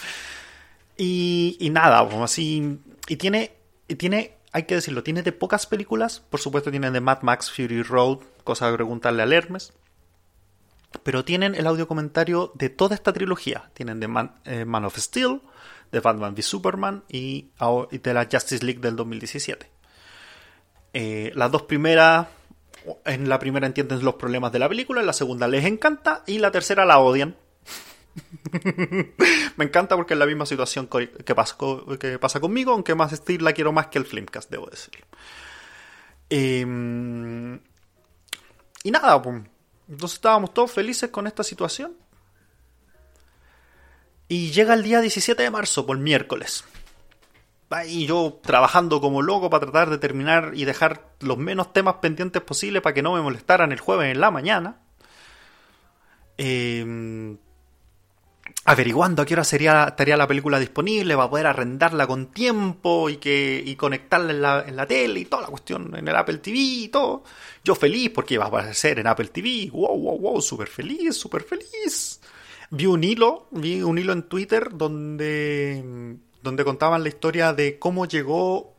Y, y nada, así. Y tiene, y tiene, hay que decirlo, tiene de pocas películas. Por supuesto, tiene de Mad Max Fury Road, cosa de preguntarle al Hermes. Pero tienen el audio comentario de toda esta trilogía. Tienen de Man, eh, Man of Steel, de Batman v Superman y, de la Justice League del 2017. Eh, las dos primeras, en la primera entienden los problemas de la película, en la segunda les encanta y la tercera la odian. Me encanta porque es la misma situación que, que pasa conmigo, aunque más Steel la quiero más que el Flimcast, debo decirlo. Eh, y nada, pues, entonces estábamos todos felices con esta situación. Y llega el día 17 de marzo, por miércoles. Y yo trabajando como loco para tratar de terminar y dejar los menos temas pendientes posibles para que no me molestaran el jueves en la mañana. eh, averiguando a qué hora sería, estaría la película disponible para poder arrendarla con tiempo y, que, y conectarla en la, en la tele y toda la cuestión en el Apple TV y todo. Yo feliz porque iba a aparecer en Apple TV. Wow, wow, wow, súper feliz, súper feliz. Vi un hilo, vi un hilo en Twitter donde, donde contaban la historia de cómo llegó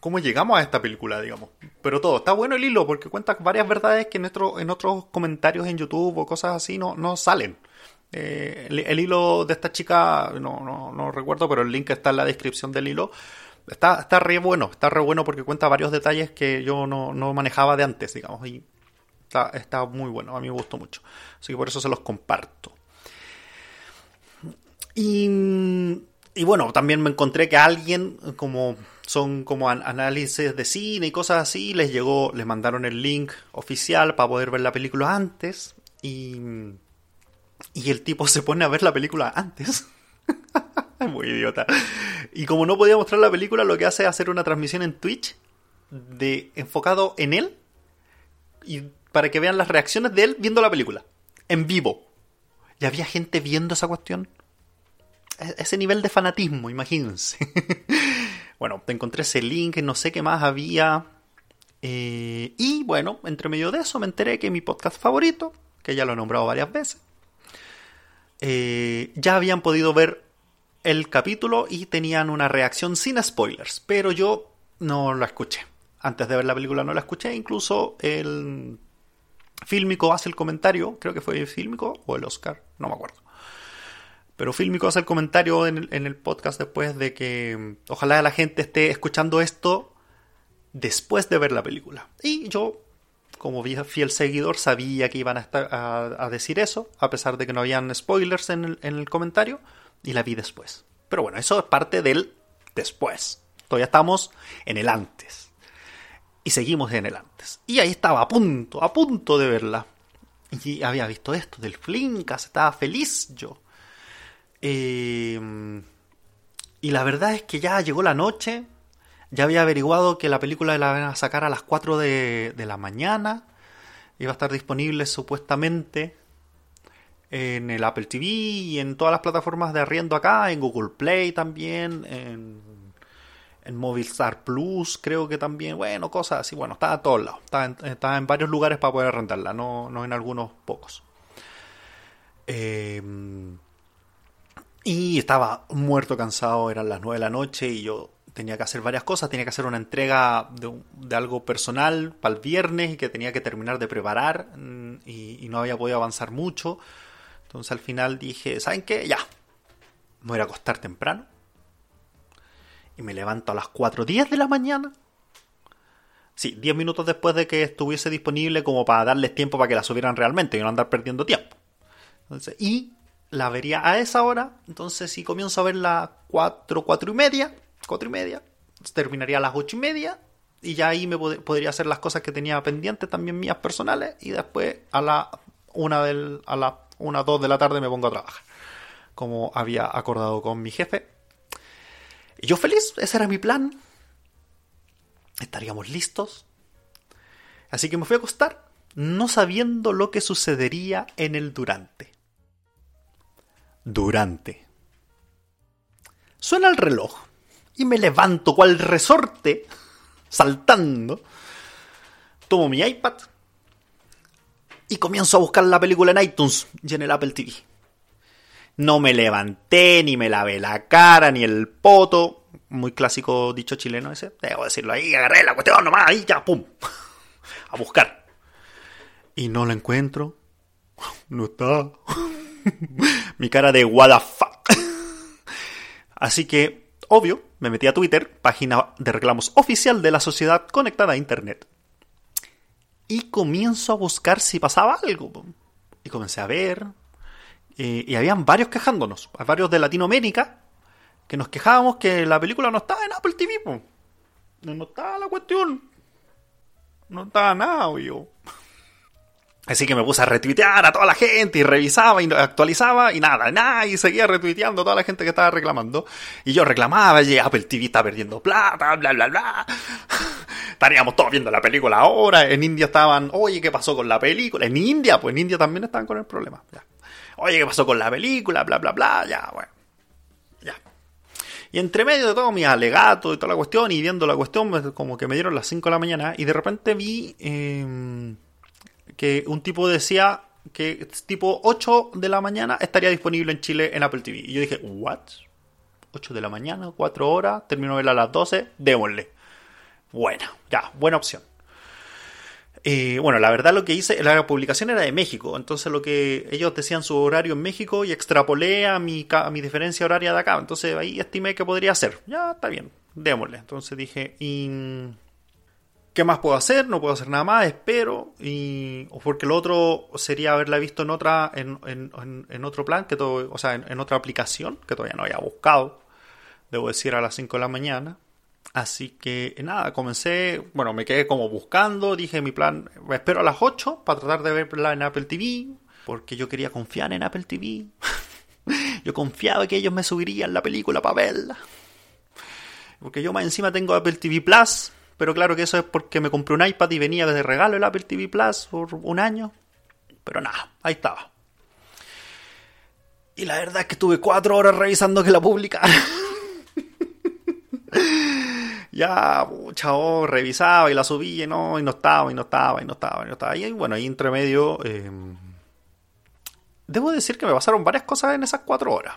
cómo llegamos a esta película, digamos. Pero todo, está bueno el hilo porque cuenta varias verdades que en, en otros comentarios en YouTube o cosas así no, no salen. Eh, el, hilo de esta chica, no, no, no, recuerdo, pero el link está en la descripción del hilo. Está, está re bueno, está re bueno porque cuenta varios detalles que yo no, no manejaba de antes, digamos. Y está, está muy bueno, a mí me gustó mucho. Así que por eso se los comparto. Y, y bueno, también me encontré que alguien, como son como análisis de cine y cosas así, les llegó, les mandaron el link oficial para poder ver la película antes. Y y el tipo se pone a ver la película antes. Muy idiota. Y como no podía mostrar la película, lo que hace es hacer una transmisión en Twitch de enfocado en él y para que vean las reacciones de él viendo la película en vivo. Y había gente viendo esa cuestión. Ese nivel de fanatismo, imagínense. bueno, te encontré ese link, no sé qué más había. Eh, y bueno, entre medio de eso me enteré que mi podcast favorito, que ya lo he nombrado varias veces, eh, ya habían podido ver el capítulo y tenían una reacción sin spoilers, pero yo no la escuché. Antes de ver la película no la escuché, incluso el Fílmico hace el comentario, creo que fue el Fílmico o el Oscar, no me acuerdo. Pero Fílmico hace el comentario en el, en el podcast después de que mm, ojalá la gente esté escuchando esto después de ver la película. Y yo como fiel seguidor, sabía que iban a, estar, a, decir eso, a pesar de que no habían spoilers en el, comentario, y la vi después. Pero bueno, eso es parte del después. Todavía estamos en el antes. Y seguimos en el antes. Y ahí estaba, a punto, a punto de verla. Y había visto esto del Flinkas, estaba feliz yo. Eh, y la verdad es que ya llegó la noche, ya había averiguado que la película la van a sacar a las 4 de, la mañana. Iba a estar disponible supuestamente en el Apple TV y en todas las plataformas de arriendo acá, en Google Play también, en, en Movistar Plus creo que también, bueno, cosas así, bueno, está a todos lados, está en, varios lugares para poder rentarla, no, no en algunos pocos. Em, y estaba muerto cansado, eran las 9 de la noche y yo tenía que hacer varias cosas, tenía que hacer una entrega de, algo personal para el viernes y que tenía que terminar de preparar mm, y, no había podido avanzar mucho. Entonces al final dije, ¿saben qué? Ya, me voy a acostar temprano y me levanto a las 4.10 de la mañana. Sí, 10 minutos después de que estuviese disponible como para darles tiempo para que la subieran realmente y no andar perdiendo tiempo. y la vería a esa hora. Entonces si comienzo a verla 4, 4 y media, cuatro y media, terminaría a las ocho y media y ya ahí me podría hacer las cosas que tenía pendientes también mías personales y después a la una del, a la una dos de la tarde me pongo a trabajar como había acordado con mi jefe. Y yo feliz ese era mi plan. Estaríamos listos. Así que me fui a acostar no sabiendo lo que sucedería en el durante durante suena el reloj y me levanto cual resorte, saltando. Tomo mi iPad y comienzo a buscar la película en iTunes y en el Apple TV. No me levanté, ni me lavé la cara, ni el poto. Muy clásico dicho chileno ese. Debo decirlo ahí, agarré la cuestión nomás, ahí ya, pum. A buscar. Y no la encuentro. No está. Mi cara de what the. Así que Obvio, me metí a Twitter, página de reclamos oficial de la sociedad conectada a Internet. Y comienzo a buscar si pasaba algo. Y comencé a ver. Eh, y habían varios quejándonos, varios de Latinoamérica, que nos quejábamos que la película no estaba en Apple TV. No, estaba la cuestión. No estaba nada, obvio. Así que me puse a retuitear a toda la gente y revisaba y actualizaba y nada, nada, y seguía retuiteando a toda la gente que estaba reclamando. Y yo reclamaba, y Apple TV está perdiendo plata, bla, bla, bla. estaríamos todos viendo la película ahora. En India estaban, oye, ¿qué pasó con la película? En India, pues en India también estaban con el problema. Oye, ¿qué pasó con la película? Bla, bla, bla. Ya, bueno. Ya. Y entre medio de todo mis alegatos y toda la cuestión, y viendo la cuestión, como que me dieron las 5 de la mañana, y de repente vi eh, que un tipo decía que tipo 8 de la mañana estaría disponible en Chile en Apple TV. Y yo dije, ¿what? 8 de la mañana, 4 horas, termino de a las 12, démosle. Buena, ya, buena opción. Eh, bueno, la verdad lo que hice, la publicación era de México, entonces lo que ellos decían su horario en México y extrapolé a mi, a mi diferencia horaria de acá, entonces ahí estimé que podría ser. Ya, está bien, démosle. Entonces dije. ¿Qué más puedo hacer? No puedo hacer nada más, espero. Y, porque lo otro sería haberla visto en otra, en, en, en otro plan, que todo, o sea, en, otra aplicación, que todavía no había buscado. Debo decir a las 5 de la mañana. Así que nada, comencé, bueno, me quedé como buscando, dije mi plan, me espero a las 8 para tratar de verla en Apple TV, porque yo quería confiar en Apple TV. yo confiaba que ellos me subirían la película para verla. Porque yo más encima tengo Apple TV Plus, pero claro que eso es porque me compré un iPad y venía de regalo el Apple TV Plus por un año. Pero nada, ahí estaba. Y la verdad es que estuve cuatro horas revisando que la publicara. ya, chao, revisaba y la subí y no, y no estaba, y no estaba, y no estaba, y no estaba. Y bueno, ahí entre medio. Eh, debo decir que me pasaron varias cosas en esas cuatro horas.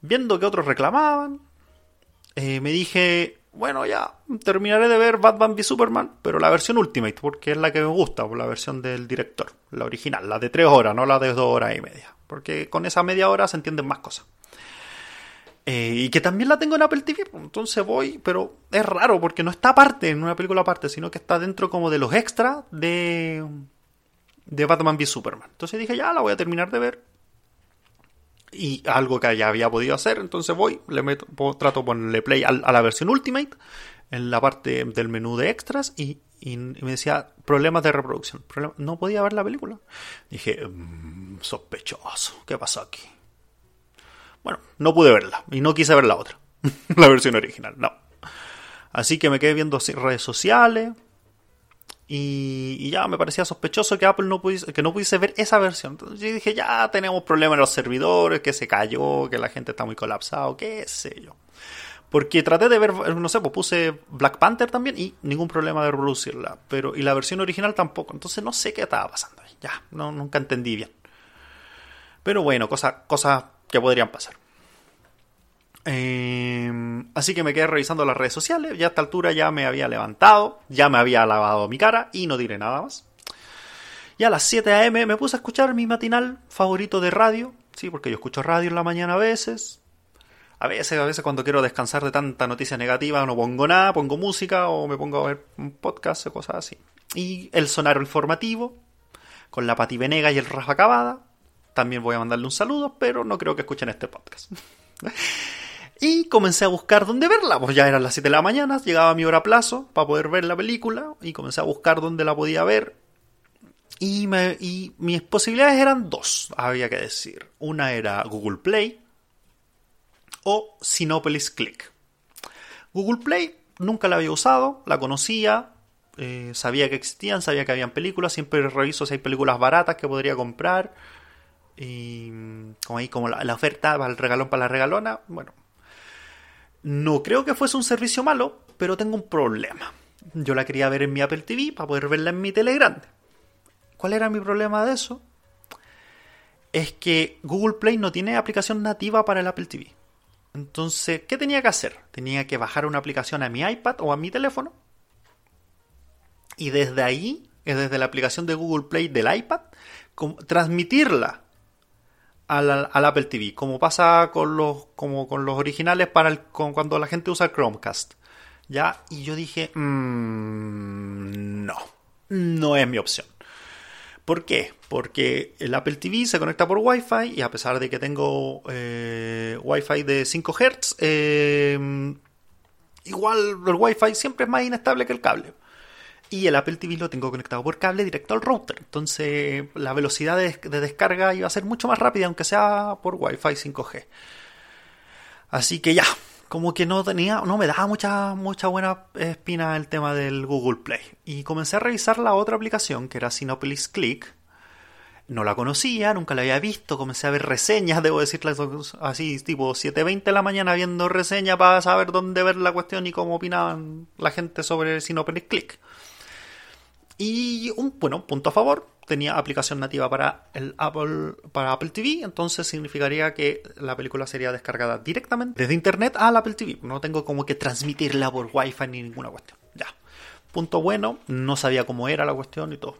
Viendo que otros reclamaban, eh, me dije, bueno, ya terminaré de ver Batman v Superman, pero la versión Ultimate, porque es la que me gusta, la versión del director, la original, la de tres horas, no la de dos horas y media, porque con esa media hora se entienden más cosas. Eh, y que también la tengo en Apple TV, pues, entonces voy, pero es raro porque no está aparte, en una película aparte, sino que está dentro como de los extras de, de Batman v Superman. Entonces dije, ya la voy a terminar de ver, y algo que ya había podido hacer, entonces voy, le meto, trato de ponerle play a, la versión Ultimate en la parte del menú de extras y, me decía problemas de reproducción. no podía ver la película. Dije, mm, sospechoso, ¿qué pasó aquí? Bueno, no pude verla y no quise ver la otra, la versión original, no. Así que me quedé viendo redes sociales, y, ya me parecía sospechoso que Apple no pudiese, que no pudiese ver esa versión. Entonces yo dije, ya tenemos problemas en los servidores, que se cayó, que la gente está muy colapsado, qué sé yo. Porque traté de ver, no sé, pues puse Black Panther también y ningún problema de reproducirla. Pero, y la versión original tampoco. Entonces no sé qué estaba pasando ahí. Ya, no, nunca entendí bien. Pero bueno, cosas cosas que podrían pasar. Em, así que me quedé revisando las redes sociales. Ya a esta altura ya me había levantado, ya me había lavado mi cara y no diré nada más. Y a las 7 a.m. me puse a escuchar mi matinal favorito de radio. Sí, porque yo escucho radio en la mañana a veces. A veces, a veces cuando quiero descansar de tanta noticia negativa no pongo nada, pongo música o me pongo a ver un podcast o cosas así. Y el sonar informativo, con la Pati Venega y el Rafa Cavada. También voy a mandarle un saludo, pero no creo que escuchen este podcast. Y comencé a buscar dónde verla. Pues ya eran las 7 de la mañana, llegaba mi hora plazo para poder ver la película. Y comencé a buscar dónde la podía ver. Y, me, y mis posibilidades eran dos, había que decir. Una era Google Play o Sinopolis Click. Google Play nunca la había usado, la conocía, eh, sabía que existían, sabía que habían películas, siempre reviso si hay películas baratas que podría comprar. Y como ahí, como la, la oferta para el regalón para la regalona, bueno, no creo que fuese un servicio malo, pero tengo un problema. Yo la quería ver en mi Apple TV para poder verla en mi tele grande. ¿Cuál era mi problema de eso? Es que Google Play no tiene aplicación nativa para el Apple TV. Entonces, ¿qué tenía que hacer? Tenía que bajar una aplicación a mi iPad o a mi teléfono. Y desde ahí, desde la aplicación de Google Play del iPad, transmitirla al, Apple TV, como pasa con los, como con los originales para el, cuando la gente usa Chromecast. ¿Ya? Y yo dije, mmm, no, no es mi opción. ¿Por qué? Porque el Apple TV se conecta por Wi-Fi y a pesar de que tengo eh, Wi-Fi de 5 Hz, eh, igual el Wi-Fi siempre es más inestable que el cable y el Apple TV lo tengo conectado por cable directo al router. Entonces la velocidad de, descarga iba a ser mucho más rápida, aunque sea por Wi-Fi 5G. Así que ya, como que no tenía, no me daba mucha, mucha buena espina el tema del Google Play. Y comencé a revisar la otra aplicación que era Sinopolis Click. No la conocía, nunca la había visto, comencé a ver reseñas, debo decirles así, tipo 7.20 de la mañana viendo reseñas para saber dónde ver la cuestión y cómo opinaban la gente sobre Sinopolis Click. Y un bueno, punto a favor, tenía aplicación nativa para el Apple para Apple TV, entonces significaría que la película sería descargada directamente desde internet al Apple TV. No tengo como que transmitirla por Wi-Fi ni ninguna cuestión. Ya. Punto bueno, no sabía cómo era la cuestión y todo.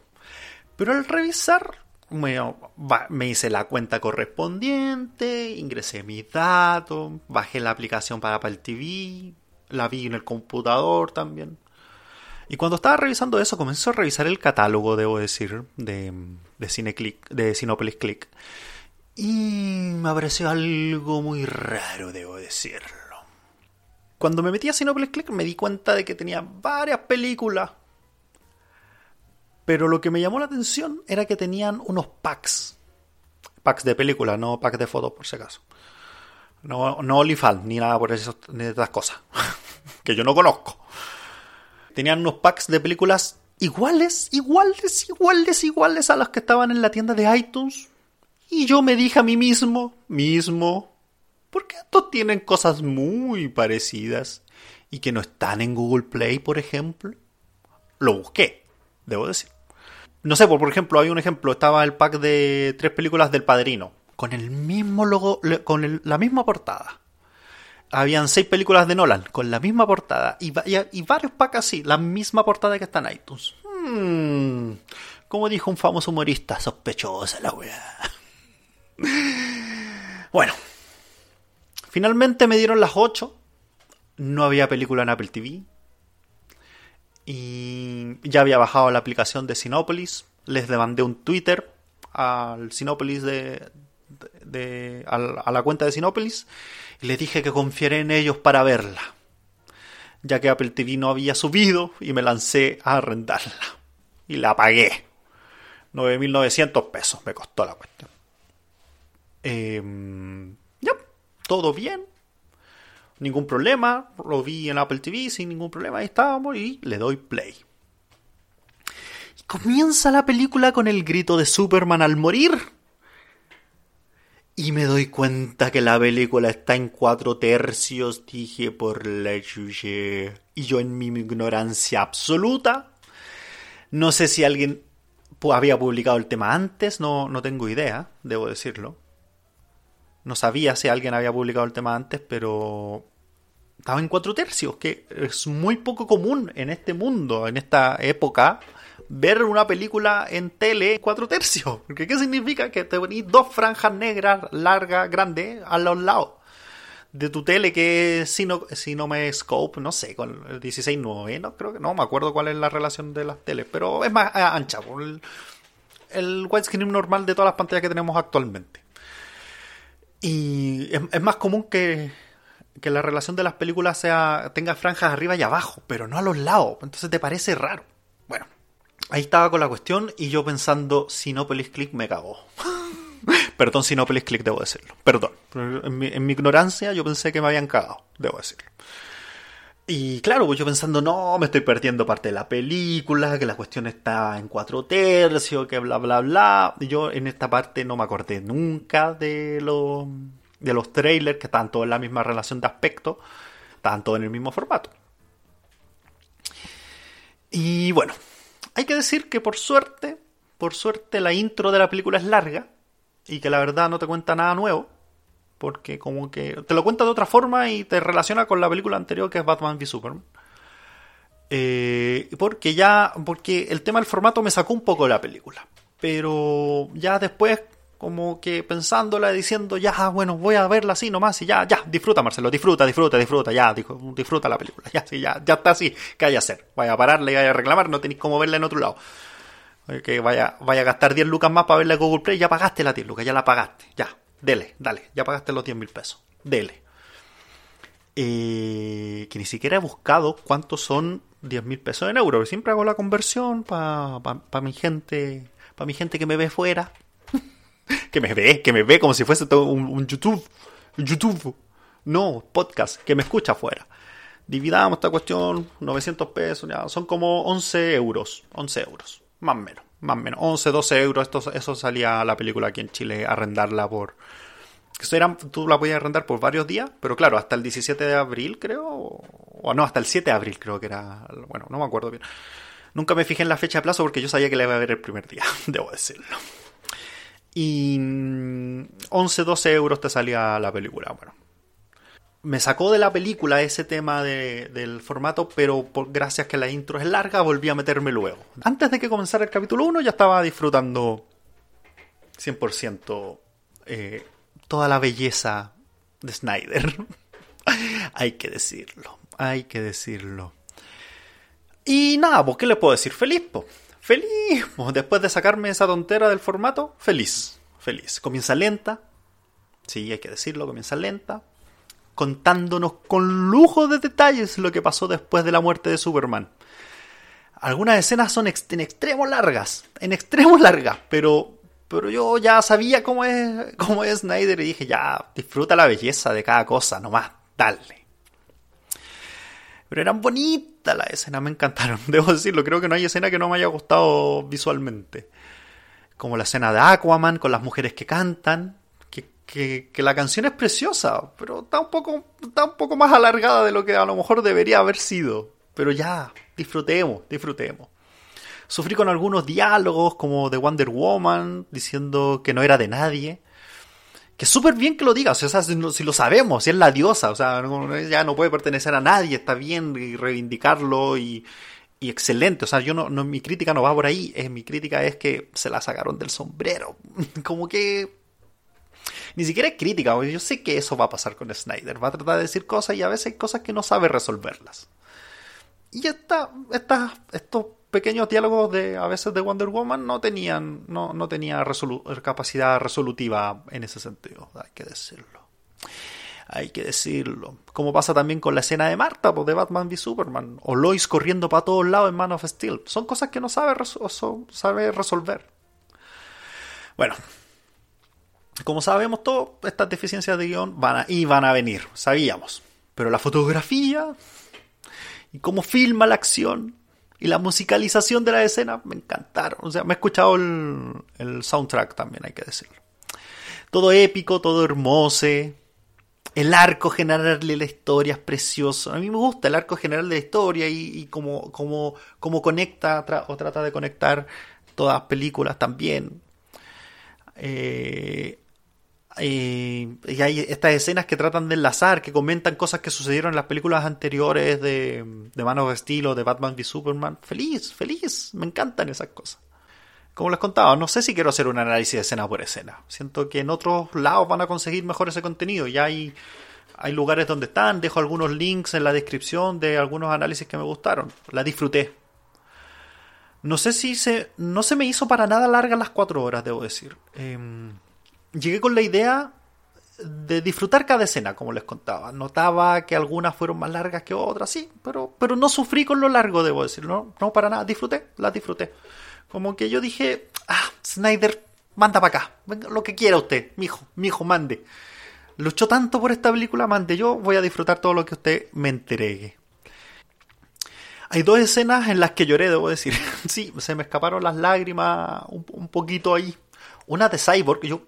Pero al revisar me, me, hice la cuenta correspondiente, ingresé mis datos, bajé la aplicación para Apple TV, la vi en el computador también. Y cuando estaba revisando eso, comencé a revisar el catálogo, debo decir, de, de, Cineclick, de Sinopolis Click. Y me pareció algo muy raro, debo decirlo. Cuando me metí a Sinopolis Click me di cuenta de que tenía varias películas. Pero lo que me llamó la atención era que tenían unos packs. Packs de películas, no packs de fotos, por si acaso. No, no ni nada por eso, ni esas cosas. que yo no conozco tenían unos packs de películas iguales, iguales, iguales, iguales a los que estaban en la tienda de iTunes. Y yo me dije a mí mismo, mismo, ¿por qué estos tienen cosas muy parecidas y que no están en Google Play, por ejemplo? Lo busqué, debo decir. No sé, por ejemplo, hay un ejemplo, estaba el pack de tres películas del Padrino, con el mismo logo, con la misma portada habían seis películas de Nolan con la misma portada y, varios packs así, la misma portada que está en iTunes. Hmm, como dijo un famoso humorista, sospechosa la weá. bueno, finalmente me dieron las 8. No había película en Apple TV. Y ya había bajado la aplicación de Sinopolis. Les demandé un Twitter al Sinopolis de, de, a la cuenta de Sinopolis y le dije que confiaré en ellos para verla, ya que Apple TV no había subido y me lancé a arrendarla. Y la pagué. 9.900 pesos me costó la cuestión. Em, ya, todo bien. Ningún problema. Lo vi en Apple TV sin ningún problema. Ahí estábamos y le doy play. Y comienza la película con el grito de Superman al morir. Y me doy cuenta que la película está en cuatro tercios, dije por la chuche. Y yo en mi ignorancia absoluta, no sé si alguien había publicado el tema antes, no, no tengo idea, debo decirlo. No sabía si alguien había publicado el tema antes, pero estaba en cuatro tercios, que es muy poco común en este mundo, en esta época, ver una película en tele cuatro tercios. Porque ¿qué significa? Que te venís dos franjas negras, largas, grandes, a los lados de tu tele que es me Scope, no sé, con el 16.9, no creo que no me acuerdo cuál es la relación de las teles, pero es más ancha, el, el widescreen normal de todas las pantallas que tenemos actualmente. Y es, más común que, que la relación de las películas sea tenga franjas arriba y abajo, pero no a los lados, entonces te parece raro. Ahí estaba con la cuestión y yo pensando, Sinopolis Click me cagó. Perdón, Sinopolis Click, debo decirlo. Perdón. En mi, ignorancia yo pensé que me habían cagado, debo decirlo. Y claro, pues yo pensando, no, me estoy perdiendo parte de la película, que la cuestión está en cuatro tercios, que bla, bla, bla. Y yo en esta parte no me acordé nunca de, los de los trailers, que están todos en la misma relación de aspecto, estaban todos en el mismo formato. Y bueno, hay que decir que por suerte, por suerte la intro de la película es larga y que la verdad no te cuenta nada nuevo, porque como que te lo cuenta de otra forma y te relaciona con la película anterior que es Batman v Superman. Eh, porque ya, porque el tema del formato me sacó un poco de la película, pero ya después como que pensándola, diciendo, ya, bueno, voy a verla así nomás y ya, ya, disfruta Marcelo, disfruta, disfruta, disfruta, ya, disfruta la película, ya, sí, ya, ya está así, ¿qué hay a hacer? Vaya a pararle vaya a reclamar, no tenéis cómo verla en otro lado. Que vaya, vaya a gastar 10 lucas más para verla en Google Play, ya pagaste la 10 lucas, ya la pagaste, ya, dele, dale, ya pagaste los 10 mil pesos, dele. Eh, que ni siquiera he buscado cuántos son 10 mil pesos en euros, siempre hago la conversión para pa, mi gente, para mi gente que me ve fuera que me ve, que me ve como si fuese todo un, YouTube. YouTube. No, podcast, que me escucha afuera. Dividamos esta cuestión, 900 pesos, ya, son como 11 euros. 11 euros, más o menos. Más o menos, 11, 12 euros. Esto, eso salía la película aquí en Chile, arrendarla por. Eso era, tú la podías arrendar por varios días, pero claro, hasta el 17 de abril, creo. O no, hasta el 7 de abril, creo que era. Bueno, no me acuerdo bien. Nunca me fijé en la fecha de plazo porque yo sabía que la iba a ver el primer día, debo decirlo. Y 11, 12 euros te salía la película. Bueno, me sacó de la película ese tema del formato, pero por, gracias que la intro es larga, volví a meterme luego. Antes de que comenzara el capítulo 1 ya estaba disfrutando 100% eh, toda la belleza de Snyder. hay que decirlo, hay que decirlo. Y nada, ¿qué le puedo decir? Feliz. Feliz. Después de sacarme esa tontera del formato, feliz. Feliz. Comienza lenta. Sí, hay que decirlo, comienza lenta. Contándonos con lujo de detalles lo que pasó después de la muerte de Superman. Algunas escenas son en extremo largas. En extremo largas. Pero, pero yo ya sabía cómo es, cómo es Snyder y dije, ya, disfruta la belleza de cada cosa, nomás, dale. Pero eran las escenas, me encantaron. Debo decirlo, creo que no hay escena que no me haya gustado visualmente. Como la escena de Aquaman con las mujeres que cantan. Que, que, la canción es preciosa, pero está un, poco, está un poco más alargada de lo que a lo mejor debería haber sido. Pero ya, disfrutemos, disfrutemos. Sufrí con algunos diálogos como de Wonder Woman, diciendo que no era de nadie que súper bien que lo digas, o sea, si, lo sabemos, si es la diosa, o sea, ya no puede pertenecer a nadie, está bien reivindicarlo y, excelente, o sea, yo no, mi crítica no va por ahí, es, mi crítica es que se la sacaron del sombrero, como que ni siquiera es crítica, yo sé que eso va a pasar con Snyder, va a tratar de decir cosas y a veces hay cosas que no sabe resolverlas. Y esta, esta, estos pequeños diálogos de a veces de Wonder Woman no tenían no, no tenía capacidad resolutiva en ese sentido, hay que decirlo. Hay que decirlo. Como pasa también con la escena de Marta, pues, de Batman v Superman. O Lois corriendo para todos lados en Man of Steel. Son cosas que no sabe, sabe resolver. Bueno. Como sabemos todos, estas deficiencias de guion van a, y a venir. Sabíamos. Pero la fotografía y cómo filma la acción y la musicalización de la escena me encantaron. O sea, me he escuchado el, soundtrack también, hay que decirlo. Todo épico, todo hermoso. El arco general de la historia es precioso. A mí me gusta el arco general de la historia y, cómo, conecta o trata de conectar todas las películas también. Eh, y, hay estas escenas que tratan de enlazar, que comentan cosas que sucedieron en las películas anteriores de, de Man of de Batman v Superman. Feliz, feliz, me encantan esas cosas. Como les contaba, no sé si quiero hacer un análisis de escena por escena. Siento que en otros lados van a conseguir mejor ese contenido. Ya hay, hay lugares donde están, dejo algunos links en la descripción de algunos análisis que me gustaron. La disfruté. No sé si se. No se me hizo para nada larga las cuatro horas, debo decir. Eh, llegué con la idea de disfrutar cada escena, como les contaba. Notaba que algunas fueron más largas que otras, sí, pero, pero no sufrí con lo largo, debo decir. No, no para nada, disfruté, las disfruté. Como que yo dije, ah, Snyder, manda para acá, lo que quiera usted, mijo, mijo, mande. Luchó tanto por esta película, mande, yo voy a disfrutar todo lo que usted me entregue. Hay dos escenas en las que lloré, debo decir. sí, se me escaparon las lágrimas un, un poquito ahí. Una de Cyborg, yo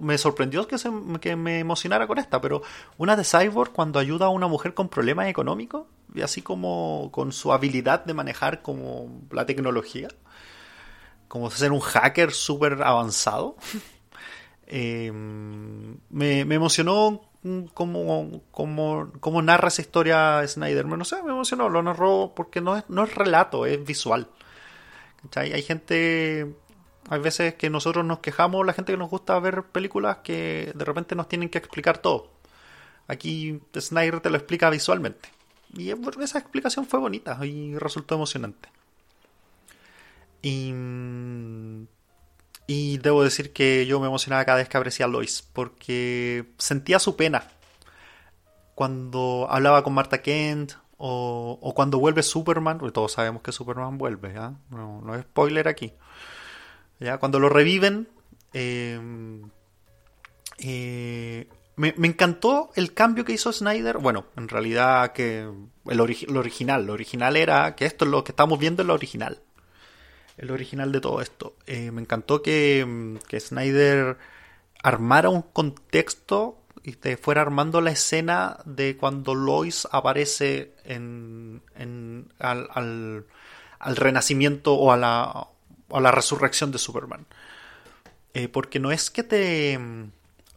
me sorprendió que, se, que me emocionara con esta, pero una de Cyborg cuando ayuda a una mujer con problemas económicos, y así como con su habilidad de manejar como la tecnología, como ser un hacker súper avanzado, eh, me, emocionó como, como, como narra esa historia Snyder. No sé, me emocionó, lo narró porque no es, no es relato, es visual. Hay gente hay veces que nosotros nos quejamos, la gente que nos gusta ver películas que de repente nos tienen que explicar todo. Aquí Snyder te lo explica visualmente. Y esa explicación fue bonita y resultó emocionante. Y, y debo decir que yo me emocionaba cada vez que aparecía Lois, porque sentía su pena. Cuando hablaba con Marta Kent, o, o cuando vuelve Superman, todos sabemos que Superman vuelve, ¿ah? no, no es spoiler aquí. ¿Ya? Cuando lo reviven, eh, eh, me, encantó el cambio que hizo Snyder. Bueno, en realidad que el lo original, lo original era que esto es lo que estamos viendo en lo original. El original de todo esto. Eh, me encantó que, que Snyder armara un contexto y fuera armando la escena de cuando Lois aparece en, en al, al, renacimiento o a la, a la resurrección de Superman. Eh, porque no es que te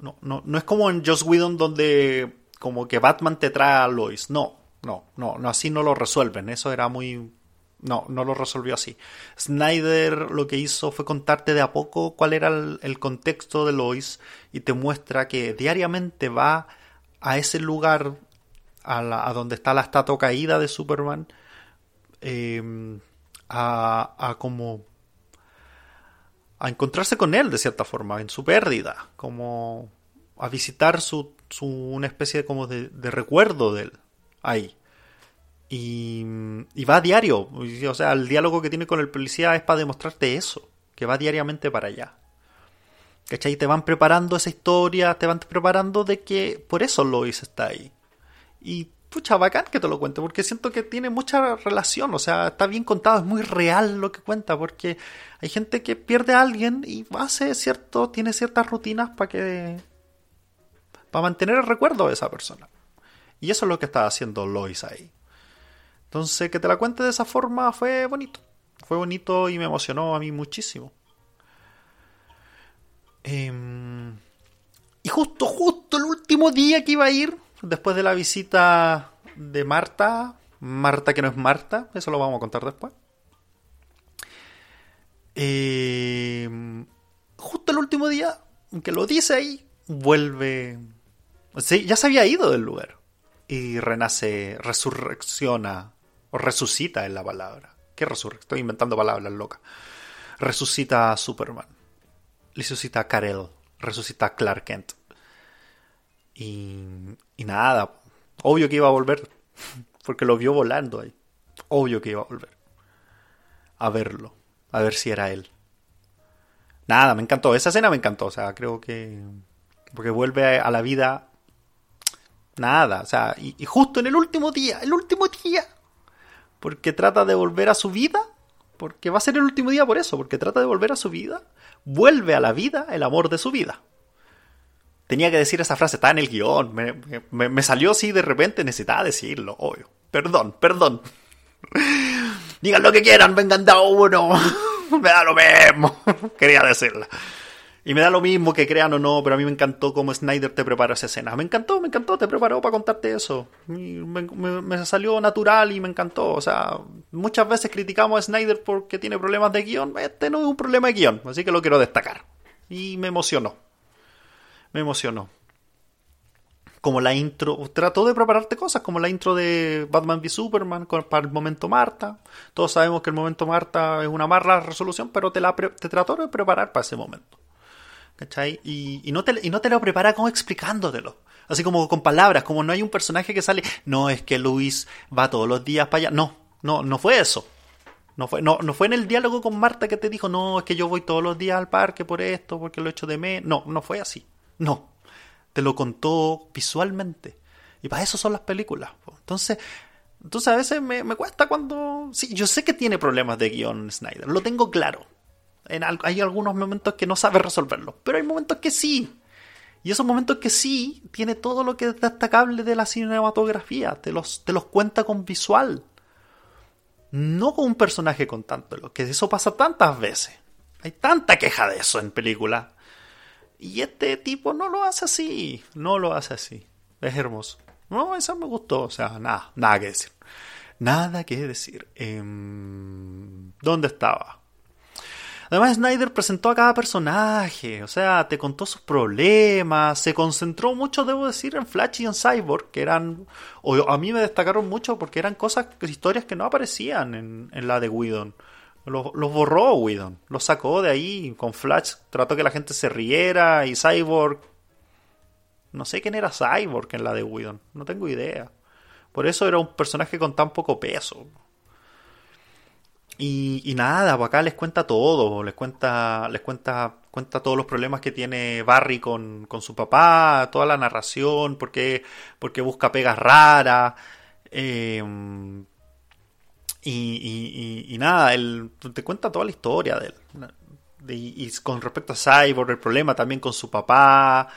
no, no, no es como en Joss Whedon donde como que Batman te trae a Lois. No, no, no, no, así no lo resuelven. Eso era muy... No, no lo resolvió así. Snyder lo que hizo fue contarte de a poco cuál era el, contexto de Lois y te muestra que diariamente va a ese lugar, a, a donde está la estatua caída de Superman, eh, a, a como a encontrarse con él de cierta forma, en su pérdida, como a visitar su, su una especie como de, de, recuerdo de él ahí. Y, y, va a diario, o sea, el diálogo que tiene con el policía es para demostrarte eso, que va diariamente para allá. ¿Cachai? Te van preparando esa historia, te van preparando de que por eso Lois está ahí. Y pucha, bacán que te lo cuente, porque siento que tiene mucha relación, o sea, está bien contado, es muy real lo que cuenta, porque hay gente que pierde a alguien y hace cierto, tiene ciertas rutinas para que, para mantener el recuerdo de esa persona. Y eso es lo que está haciendo Lois ahí. Entonces, que te la cuente de esa forma fue bonito. Fue bonito y me emocionó a mí muchísimo. Em, y justo, justo el último día que iba a ir, después de la visita de Marta, Marta que no es Marta, eso lo vamos a contar después. Eh, justo el último día, que lo dice ahí, vuelve. Sí, ya se había ido del lugar. Y renace, resurrecciona, o resucita en la palabra. ¿Qué resurrección? Estoy inventando palabras locas. Resucita a Superman. Resucita a Karel. Resucita a Clark Kent. Y, nada, obvio que iba a volver, porque lo vio volando ahí. Obvio que iba a volver. A verlo, a ver si era él. Nada, me encantó, esa escena me encantó, o sea, creo que... Porque vuelve a la vida... Nada, o sea, y justo en el último día, el último día, porque trata de volver a su vida, porque va a ser el último día por eso, porque trata de volver a su vida, vuelve a la vida el amor de su vida tenía que decir esa frase, está en el guion, me, salió así de repente, necesitaba decirlo, obvio. Perdón, perdón. Digan lo que quieran, vengan de uno. me da lo mismo. Quería decirla. Y me da lo mismo que crean o no, pero a mí me encantó cómo Snyder te preparó esa escena. Me encantó, me encantó, te preparó para contarte eso. Me, me, salió natural y me encantó. O sea, muchas veces criticamos a Snyder porque tiene problemas de guion. Este no es un problema de guion, así que lo quiero destacar. Y me emocionó me emocionó. Como la intro, trató de prepararte cosas, como la intro de Batman v Superman para el momento Marta. Todos sabemos que el momento Marta es una mala resolución, pero te, la te trató de preparar para ese momento. ¿Cachai? Y, y, no te, y no te lo prepara como explicándotelo. Así como con palabras, como no hay un personaje que sale, no es que Luis va todos los días para allá. No, no, no fue eso. No fue, no, no fue en el diálogo con Marta que te dijo, no, es que yo voy todos los días al parque por esto, porque lo echo de menos. No, no fue así. No, te lo contó visualmente. Y para eso son las películas. Entonces, entonces a veces me, cuesta cuando... Sí, yo sé que tiene problemas de guion Snyder, lo tengo claro. Hay algunos momentos que no sabe resolverlo, pero hay momentos que sí. Y esos momentos que sí, tiene todo lo que es destacable de la cinematografía, te los, te los cuenta con visual. No con un personaje contándolo, que eso pasa tantas veces. Hay tanta queja de eso en películas. Y este tipo no lo hace así, no lo hace así. Es hermoso. No, eso me gustó, o sea, nada, nada que decir. Nada que decir. Em, ¿Dónde estaba? Además, Snyder presentó a cada personaje, o sea, te contó sus problemas, se concentró mucho, debo decir, en Flash y en Cyborg, que eran, o a mí me destacaron mucho porque eran cosas, historias que no aparecían en, en la de Whedon. Los, borró Whedon, los sacó de ahí con Flash, trató que la gente se riera y Cyborg... No sé quién era Cyborg en la de Whedon, no tengo idea. Por eso era un personaje con tan poco peso. y, nada, pues acá les cuenta todo, les cuenta, les cuenta, cuenta todos los problemas que tiene Barry con, con su papá, toda la narración, porque, porque busca pegas raras. Eh, y, y, nada, él te cuenta toda la historia de él. y, con respecto a Cyborg, el problema también con su papá.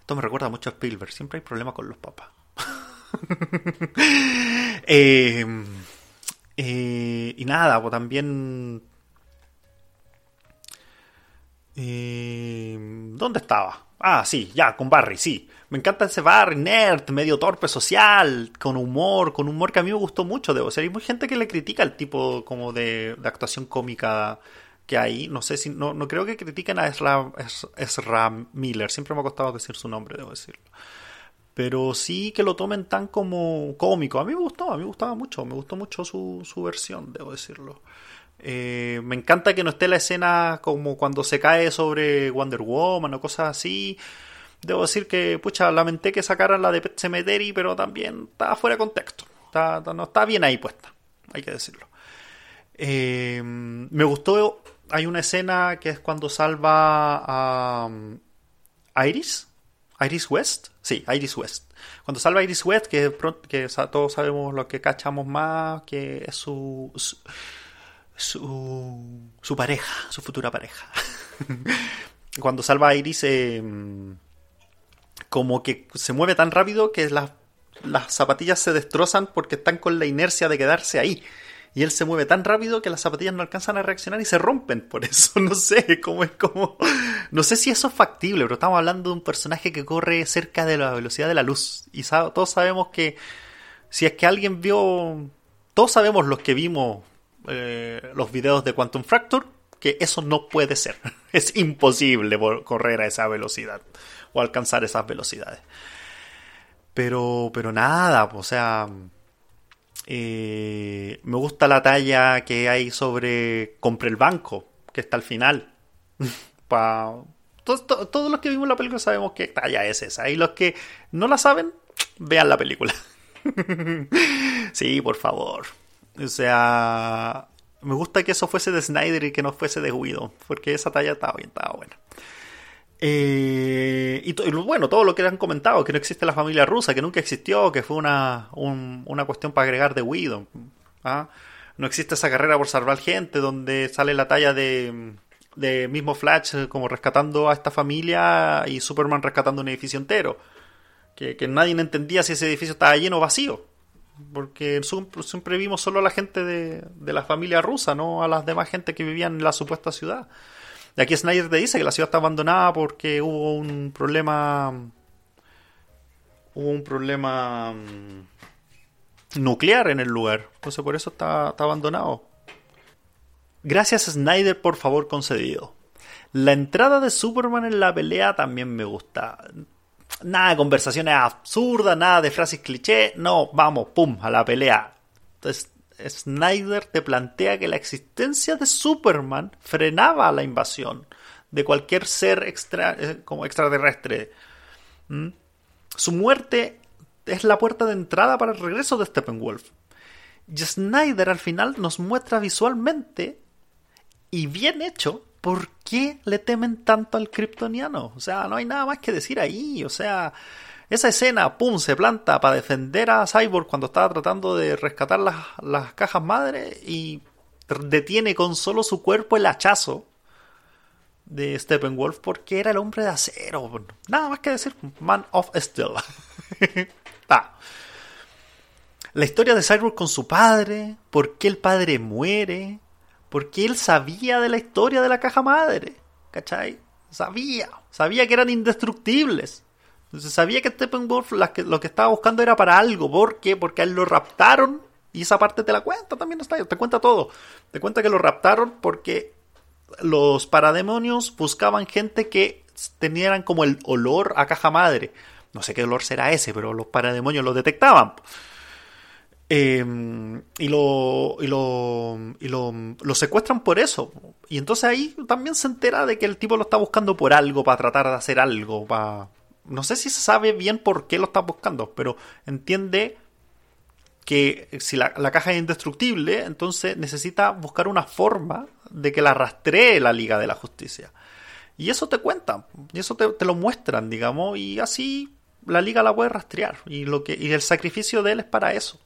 Esto me recuerda mucho a Spielberg. Siempre hay problemas con los papás. eh, eh, y nada, pues también... Eh, ¿Dónde estaba? Ah, sí, ya, con Barry, sí. Me encanta ese Barry, nerd, medio torpe social, con humor, con humor que a mí me gustó mucho, debo ser. Hay mucha gente que le critica el tipo como de, actuación cómica que hay. No sé si, no, no creo que critiquen a Ezra, Ezra Miller, siempre me ha costado decir su nombre, debo decirlo pero sí que lo tomen tan como cómico. A mí me gustó, a mí me gustaba mucho, me gustó mucho su, su versión, debo decirlo. Eh, me encanta que no esté la escena como cuando se cae sobre Wonder Woman o cosas así. Debo decir que, pucha, lamenté que sacaran la de Pet Cemetery, pero también está fuera de contexto. no está bien ahí puesta, hay que decirlo. Eh, me gustó, hay una escena que es cuando salva a um, Iris, Iris West, sí, Iris West. Cuando salva Iris West, que, todos sabemos lo que cachamos más, que es su, su, su, pareja, su futura pareja. Cuando salva a Iris, em, como que se mueve tan rápido que las, las zapatillas se destrozan porque están con la inercia de quedarse ahí y él se mueve tan rápido que las zapatillas no alcanzan a reaccionar y se rompen. Por eso no sé cómo es como. No sé si eso es factible, pero estamos hablando de un personaje que corre cerca de la velocidad de la luz. Y todos sabemos que si es que alguien vio. Todos sabemos los que vimos eh, los videos de Quantum Fracture que eso no puede ser. Es imposible correr a esa velocidad o alcanzar esas velocidades. Pero, pero nada, o sea, eh, me gusta la talla que hay sobre Compre el banco, que está al final. todos, los que vimos la película sabemos qué talla es esa. Y los que no la saben, vean la película. sí, por favor. O sea, me gusta que eso fuese de Snyder y que no fuese de Guido, porque esa talla estaba bien, estaba buena. Eh, y, bueno, todo lo que han comentado, que no existe la familia rusa, que nunca existió, que fue una, una cuestión para agregar de Widow. ¿ah? No existe esa carrera por salvar gente, donde sale la talla de, de mismo Flash eh, como rescatando a esta familia y Superman rescatando un edificio entero. Que, nadie entendía si ese edificio estaba lleno o vacío. Porque siempre vimos solo a la gente de, de la familia rusa, no a las demás gente que vivían en la supuesta ciudad. Y aquí Snyder te dice que la ciudad está abandonada porque hubo un problema. Hubo un problema mm, nuclear en el lugar. Entonces por eso está, abandonado. Gracias Snyder por favor concedido. La entrada de Superman en la pelea también me gusta. Nada de conversaciones absurdas, nada de frases cliché. No, vamos, pum, a la pelea. Entonces, Snyder te plantea que la existencia de Superman frenaba la invasión de cualquier ser eh, como extraterrestre. ¿Mm? Su muerte es la puerta de entrada para el regreso de Steppenwolf. Y Snyder al final nos muestra visualmente y bien hecho por qué le temen tanto al kryptoniano. O sea, no hay nada más que decir ahí. O sea, esa escena, pum, se planta para defender a Cyborg cuando estaba tratando de rescatar las, cajas madre y detiene con solo su cuerpo el hachazo de Steppenwolf porque era el hombre de acero. Nada más que decir, Man of Steel. La historia de Cyborg con su padre, por qué el padre muere, porque él sabía de la historia de la caja madre. ¿Cachai? Sabía, sabía que eran indestructibles. Entonces sabía que Steppenwolf lo que estaba buscando era para algo. ¿Por qué? Porque a él lo raptaron. Y esa parte te la cuenta también está. Te cuenta todo. Te cuenta que lo raptaron porque los parademonios buscaban gente que tenieran como el olor a caja madre. No sé qué olor será ese, pero los parademonios lo detectaban. Em, y, lo, y, lo, y lo, lo, secuestran por eso. Y entonces ahí también se entera de que el tipo lo está buscando por algo, para tratar de hacer algo, para, no sé si se sabe bien por qué lo está buscando, pero entiende que si la, caja es indestructible, entonces necesita buscar una forma de que la rastree la Liga de la Justicia. Y eso te cuentan, y eso te, lo muestran, digamos, y así la Liga la puede rastrear. Y, lo que, y el sacrificio de él es para eso.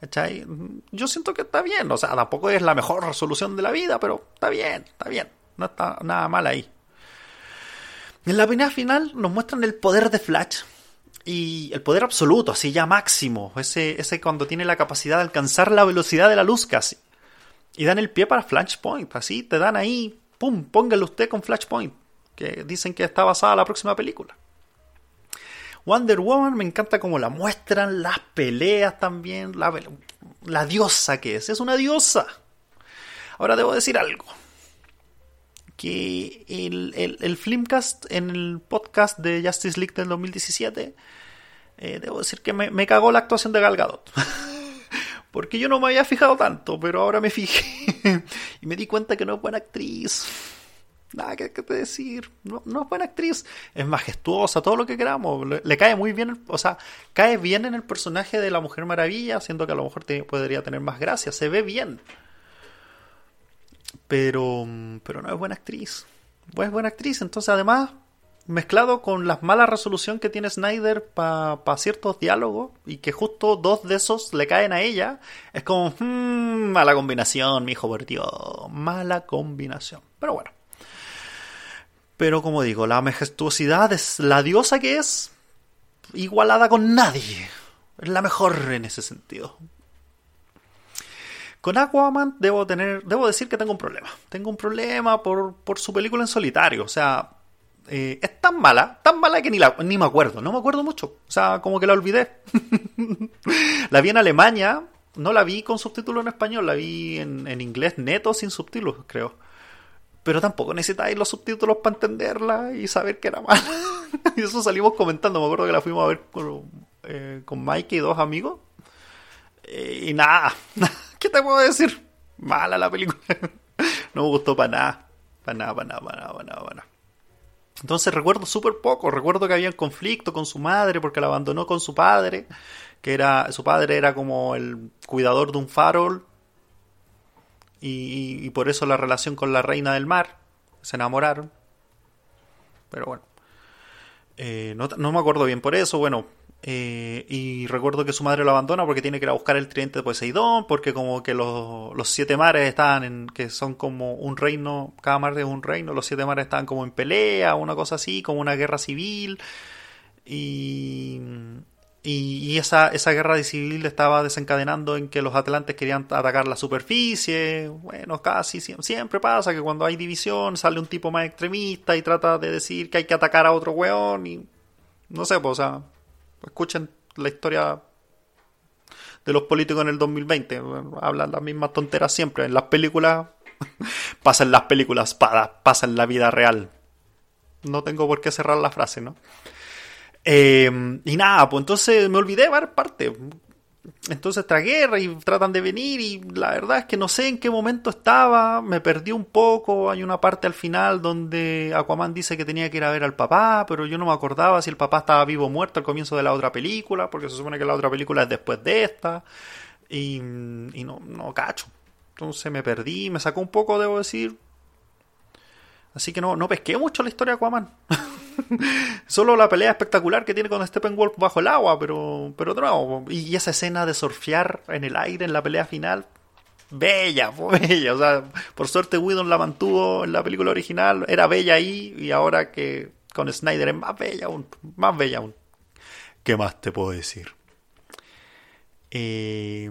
¿Cachai? Yo siento que está bien, o sea, tampoco es la mejor resolución de la vida, pero está bien, está bien, no está nada mal ahí. En la opinión final nos muestran el poder de Flash y el poder absoluto, así ya máximo, ese, ese cuando tiene la capacidad de alcanzar la velocidad de la luz casi. Y dan el pie para Flashpoint, así te dan ahí, pum, póngale usted con Flashpoint, que dicen que está basada la próxima película. Wonder Woman me encanta como la muestran, las peleas también, la, la diosa que es, es una diosa. Ahora debo decir algo que el, el, el Filmcast en el podcast de Justice League del 2017, eh, debo decir que me, me, cagó la actuación de Gal Gadot. Porque yo no me había fijado tanto, pero ahora me fijé y me di cuenta que no es buena actriz. Nada que, decir, no, no, es buena actriz, es majestuosa, todo lo que queramos, le, cae muy bien, o sea, cae bien en el personaje de la Mujer Maravilla, siendo que a lo mejor podría tener más gracia, se ve bien, pero, pero no es buena actriz. es buena actriz, entonces además, mezclado con la mala resolución que tiene Snyder para ciertos diálogos y que justo dos de esos le caen a ella, es como, hmm, mala combinación, mi hijo, por Dios, mala combinación. Pero bueno. Pero como digo, la majestuosidad es la diosa que es, igualada con nadie. Es la mejor en ese sentido. Con Aquaman debo tener, debo decir que tengo un problema. Tengo un problema por, por su película en solitario. O sea, eh, es tan mala, tan mala que ni, la, ni me acuerdo. No me acuerdo mucho. O sea, como que la olvidé. la vi en Alemania. No la vi con subtítulos en español. La vi en, inglés neto sin subtítulos, creo. Pero tampoco necesitáis los subtítulos para entenderla y saber que era mala. y eso salimos comentando. Me acuerdo que la fuimos a ver con, eh, con Mike y dos amigos. Eh, y nada, ¿Qué te puedo decir? Mala la película. no me gustó para nada. Para nada, para nada, para nada, para nada, Entonces recuerdo súper poco. Recuerdo que había un conflicto con su madre porque la abandonó con su padre. Que era. Su padre era como el cuidador de un farol. Y, por eso la relación con la reina del mar. Se enamoraron. Pero bueno. Eh, no, no me acuerdo bien por eso. Bueno, eh, y recuerdo que su madre lo abandona porque tiene que ir a buscar el tridente de Poseidón, porque como que los, siete mares estaban en, que son como un reino, cada mar es un reino, los siete mares estaban como en pelea, una cosa así, como una guerra civil. Y, y, esa, esa guerra civil estaba desencadenando en que los atlantes querían atacar la superficie. Bueno, casi siempre pasa que cuando hay división sale un tipo más extremista y trata de decir que hay que atacar a otro weón y no sé, pues, o sea, Escuchen la historia de los políticos en el 2020. Hablan las mismas tonteras siempre. En las películas pasan las películas, pasa en la vida real. No tengo por qué cerrar la frase, ¿no? Eh, y nada, pues entonces me olvidé de ver parte entonces esta guerra y tratan de venir y la verdad es que no sé en qué momento estaba, me perdí un poco, hay una parte al final donde Aquaman dice que tenía que ir a ver al papá, pero yo no me acordaba si el papá estaba vivo o muerto al comienzo de la otra película, porque se supone que la otra película es después de esta, y, y no, no cacho. Entonces me perdí, me sacó un poco, debo decir. Así que no, no pesqué mucho la historia de Aquaman. Solo la pelea espectacular que tiene con Steppenwolf bajo el agua, pero, pero. Y esa escena de surfear en el aire en la pelea final, bella, bella. O sea, por suerte Whedon la mantuvo en la película original, era bella ahí, y ahora que con Snyder es más bella aún, más bella aún. ¿Qué más te puedo decir? Eh,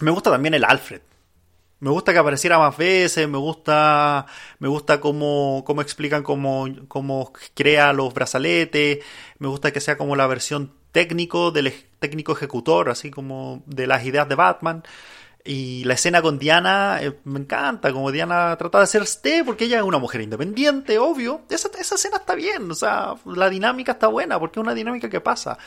me gusta también el Alfred. Me gusta que apareciera más veces, me gusta, me gusta cómo, cómo explican cómo, cómo crea los brazaletes, me gusta que sea como la versión técnico del técnico ejecutor, así como de las ideas de Batman. Y la escena con Diana eh, me encanta, como Diana trata de ser Ste, porque ella es una mujer independiente, obvio. Esa, esa escena está bien, o sea, la dinámica está buena, porque es una dinámica que pasa.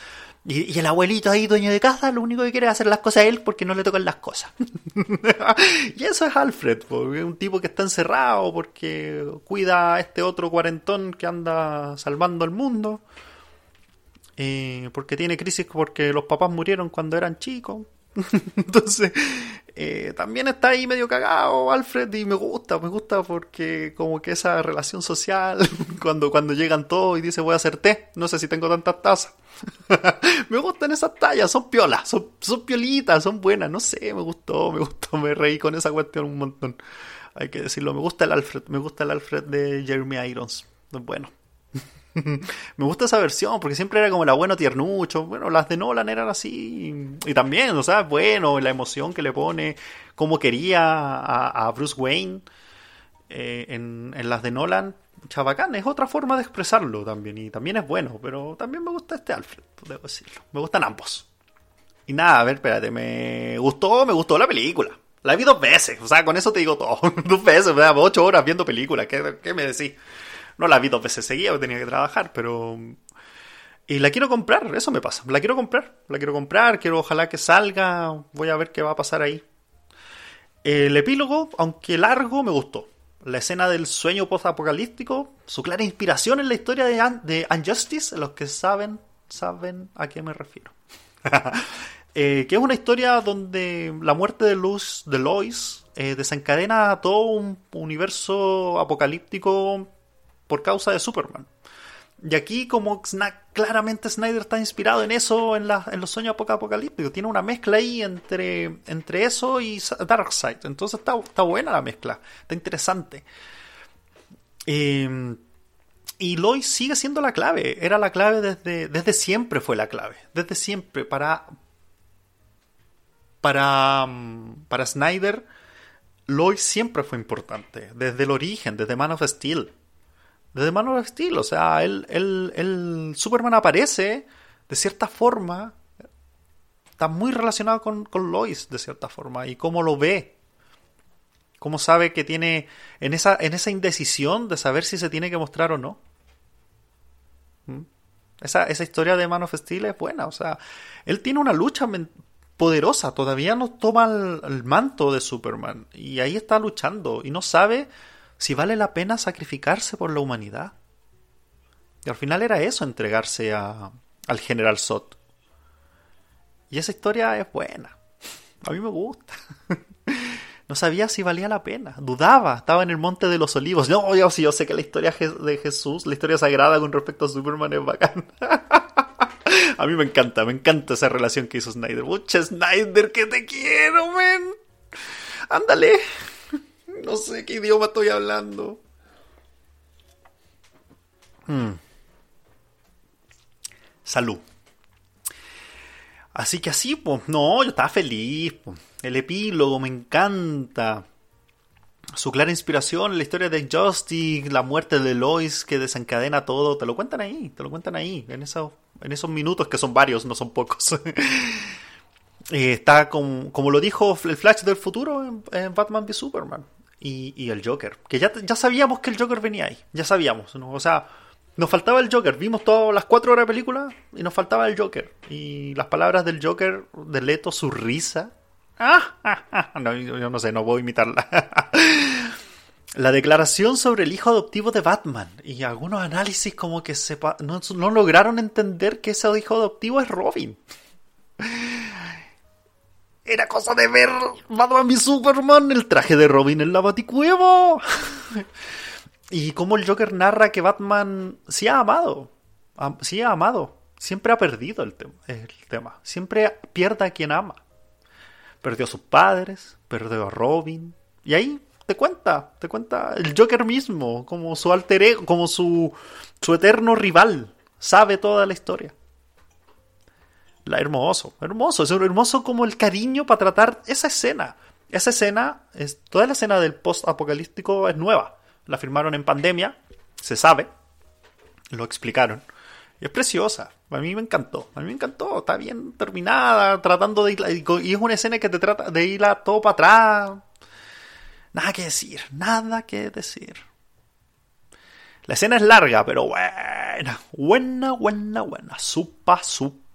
Y, el abuelito ahí, dueño de casa, lo único que quiere es hacer las cosas a él porque no le tocan las cosas. y eso es Alfred, porque es un tipo que está encerrado, porque cuida a este otro cuarentón que anda salvando el mundo. Eh, porque tiene crisis porque los papás murieron cuando eran chicos. Entonces, eh, también está ahí medio cagado Alfred y me gusta, me gusta porque como que esa relación social, cuando, cuando llegan todos y dice voy a hacer té, no sé si tengo tantas tazas. me gustan esas tallas, son piolas, son, son piolitas, son buenas, no sé, me gustó, me gustó, me reí con esa cuestión un montón. Hay que decirlo, me gusta el Alfred, me gusta el Alfred de Jeremy Irons, bueno. me gusta esa versión porque siempre era como la bueno tiernucho. Bueno, las de Nolan eran así. Y, también, o sea, bueno, la emoción que le pone, cómo quería a, Bruce Wayne eh, en, las de Nolan. Chabacán, es otra forma de expresarlo también. Y también es bueno, pero también me gusta este Alfred, debo decirlo. Me gustan ambos. Y nada, a ver, espérate, me gustó, me gustó la película. La vi dos veces, o sea, con eso te digo todo. dos veces, ocho horas viendo películas, ¿qué, qué me decís? No la vi dos veces seguidas, tenía que trabajar, pero... Y la quiero comprar, eso me pasa. La quiero comprar, la quiero comprar, quiero ojalá que salga, voy a ver qué va a pasar ahí. El epílogo, aunque largo, me gustó. La escena del sueño post-apocalíptico, su clara inspiración en la historia de, de Unjustice, los que saben, saben a qué me refiero. Eh, que es una historia donde la muerte de Luz, de Lois, eh, desencadena todo un universo apocalíptico por causa de Superman. Y aquí como claramente Snyder está inspirado en eso, en, los sueños apocalípticos, tiene una mezcla ahí entre, entre eso y Darkseid. Entonces está, buena la mezcla, está interesante. Em, y Lois sigue siendo la clave, era la clave desde, desde siempre fue la clave, desde siempre. Para, para, mm, para Snyder, Lois siempre fue importante, desde el origen, desde Man of Steel desde Man of Steel. O sea, el, el, Superman aparece de cierta forma. Está muy relacionado con, con Lois, de cierta forma. Y cómo lo ve. Cómo sabe que tiene. En esa, en esa indecisión de saber si se tiene que mostrar o no. ¿Mm? Esa, esa historia de Man of Steel es buena. O sea, él tiene una lucha poderosa. Todavía no toma el manto de Superman. Y ahí está luchando. Y no sabe si vale la pena sacrificarse por la humanidad. Y al final era eso, entregarse a, al general Sot. Y esa historia es buena. A mí me gusta. No sabía si valía la pena. Dudaba. Estaba en el monte de los olivos. No, yo, yo sé que la historia de Jesús, la historia sagrada con respecto a Superman es bacán. A mí me encanta, me encanta esa relación que hizo Snyder. Mucha Snyder, que te quiero, men. Ándale. No sé qué idioma estoy hablando. Hmm. Salud. Así que así, pues, no, yo estaba feliz. El epílogo me encanta. Su clara inspiración, la historia de Justice, la muerte de Lois que desencadena todo, te lo cuentan ahí, te lo cuentan ahí, en, eso, en esos minutos que son varios, no son pocos. Eh, está como, como lo dijo el Flash del futuro en Batman v Superman y, el Joker. Que ya, ya sabíamos que el Joker venía ahí. Ya sabíamos. O sea, nos faltaba el Joker. Vimos todas las cuatro horas de película y nos faltaba el Joker. Y las palabras del Joker, de Leto, su risa. Ah, ah, ah. No, yo no sé, no a imitarla. la declaración sobre el hijo adoptivo de Batman. Y algunos análisis como que sepa, no, no lograron entender que ese hijo adoptivo es Robin. Era cosa de ver Batman y Superman, el traje de Robin en la baticueva. y cómo el Joker narra que Batman sí ha amado. Sí ha amado. Siempre ha perdido el, tema. Siempre pierde a quien ama. Perdió a sus padres, perdió a Robin. Y ahí te cuenta, te cuenta el Joker mismo, como su alter ego, como su, su eterno rival. Sabe toda la historia hermoso, hermoso, es hermoso como el cariño para tratar esa escena. Esa escena, es, toda la escena del post-apocalíptico es nueva. La firmaron en pandemia, se sabe, lo explicaron. Y es preciosa, a mí me encantó, a mí me encantó, está bien terminada, tratando de ir, y es una escena que te trata de ir a todo para atrás. Nada que decir, nada que decir. La escena es larga, pero buena, buena, buena, buena, supa, supa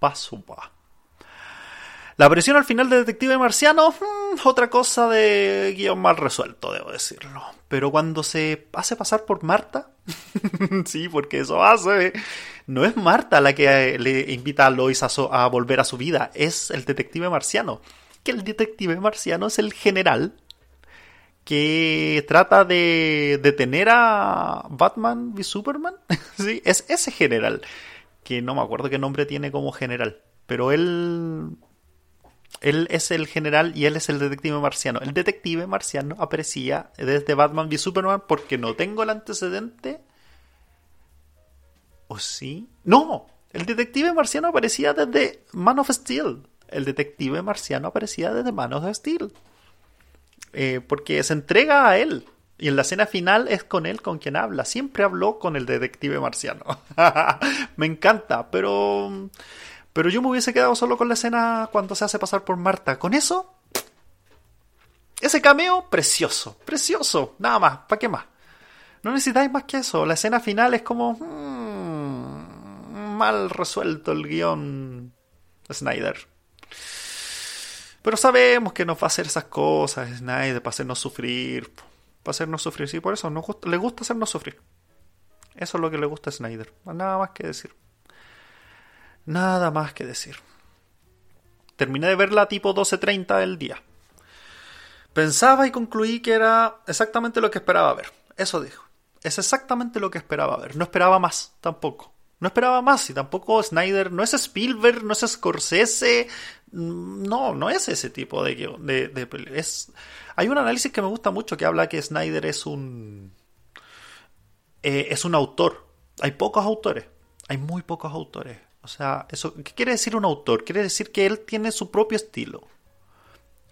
la aparición al final de Detective Marciano, mm, otra cosa de guion mal resuelto, debo decirlo. Pero cuando se hace pasar por Marta, sí, porque eso hace, no es Marta la que le invita a Lois a, volver a su vida, es el Detective Marciano. que el detective marciano es el general que trata de detener a Batman y Superman. sí, es ese general. Que no me acuerdo qué nombre tiene como general. Pero él. Él es el general y él es el detective marciano. El detective marciano aparecía desde Batman v Superman porque no tengo el antecedente. ¿O sí? ¡No! El detective marciano aparecía desde Man of Steel. El detective marciano aparecía desde Man of Steel. Eh, porque se entrega a él. Y en la escena final es con él con quien habla. Siempre habló con el detective marciano. me encanta, pero. Pero yo me hubiese quedado solo con la escena cuando se hace pasar por Marta. Con eso. Ese cameo, precioso. Precioso. Nada más. ¿Para qué más? No necesitáis más que eso. La escena final es como. Hmm, mal resuelto el guion. Snyder. Pero sabemos que nos va a hacer esas cosas, Snyder, para hacernos sufrir. Para hacernos sufrir, sí, por eso le gusta hacernos sufrir. Eso es lo que le gusta a Snyder. Nada más que decir. Nada más que decir. Terminé de verla tipo 12.30 del día. Pensaba y concluí que era exactamente lo que esperaba ver. Eso dijo. Es exactamente lo que esperaba ver. No esperaba más, tampoco. No esperaba más y tampoco Snyder, no es Spielberg, no es Scorsese, no, no es ese tipo de, de, es, hay un análisis que me gusta mucho que habla que Snyder es un eh, es un autor. Hay pocos autores, hay muy pocos autores. O sea, eso, ¿qué quiere decir un autor? Quiere decir que él tiene su propio estilo.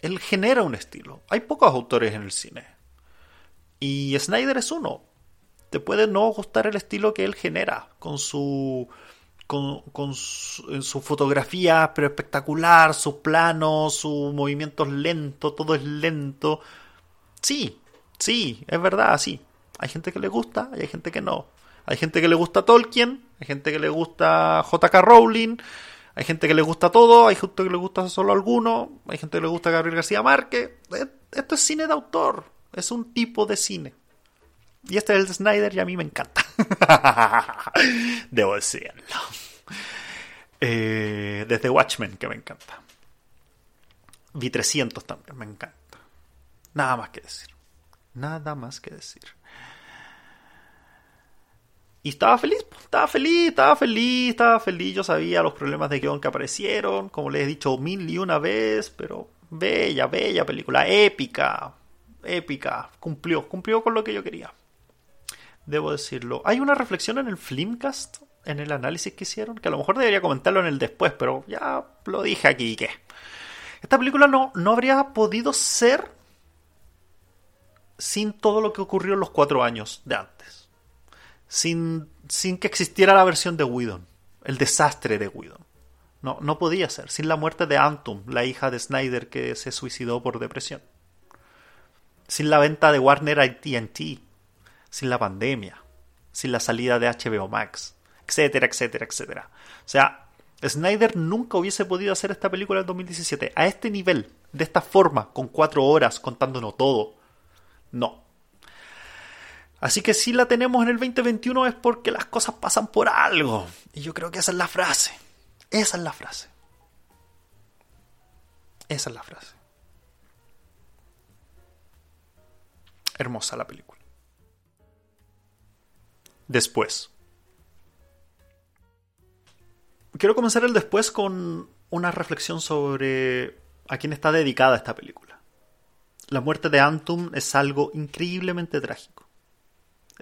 Él genera un estilo. Hay pocos autores en el cine. Y Snyder es uno. Te puede no gustar el estilo que él genera con su con, su, fotografía pero espectacular, sus planos, sus movimientos lentos, todo es lento. Sí, sí, es verdad, sí. Hay gente que le gusta y hay gente que no. Hay gente que le gusta Tolkien, hay gente que le gusta JK Rowling, hay gente que le gusta todo, hay gente que le gusta solo alguno, hay gente que le gusta Gabriel García Márquez. Eh, esto es cine de autor, es un tipo de cine. Y este es el Snyder y a mí me encanta. Debo decirlo. Eh, desde Watchmen, que me encanta. Vi 300 también, me encanta. Nada más que decir. Nada más que decir. Y estaba feliz, estaba feliz, estaba feliz, estaba feliz. Yo sabía los problemas de guion que aparecieron, como les he dicho mil y una vez, pero bella, bella película, épica, épica. Cumplió, cumplió con lo que yo quería debo decirlo. Hay una reflexión en el Flimcast, en el análisis que hicieron, que a lo mejor debería comentarlo en el después, pero ya lo dije aquí que esta película no, no habría podido ser sin todo lo que ocurrió en los cuatro años de antes. Sin, sin que existiera la versión de Whedon, el desastre de Whedon. No, no podía ser. Sin la muerte de Antum, la hija de Snyder que se suicidó por depresión. Sin la venta de Warner a TNT, sin la pandemia, sin la salida de HBO Max, etcétera, etcétera, etcétera. O sea, Snyder nunca hubiese podido hacer esta película en 2017 a este nivel, de esta forma, con cuatro horas contándonos todo. No. Así que si la tenemos en el 2021 es porque las cosas pasan por algo. Y yo creo que esa es la frase. Esa es la frase. Esa es la frase. Hermosa la película después. Quiero comenzar el después con una reflexión sobre a quién está dedicada esta película. La muerte de Antum es algo increíblemente trágico.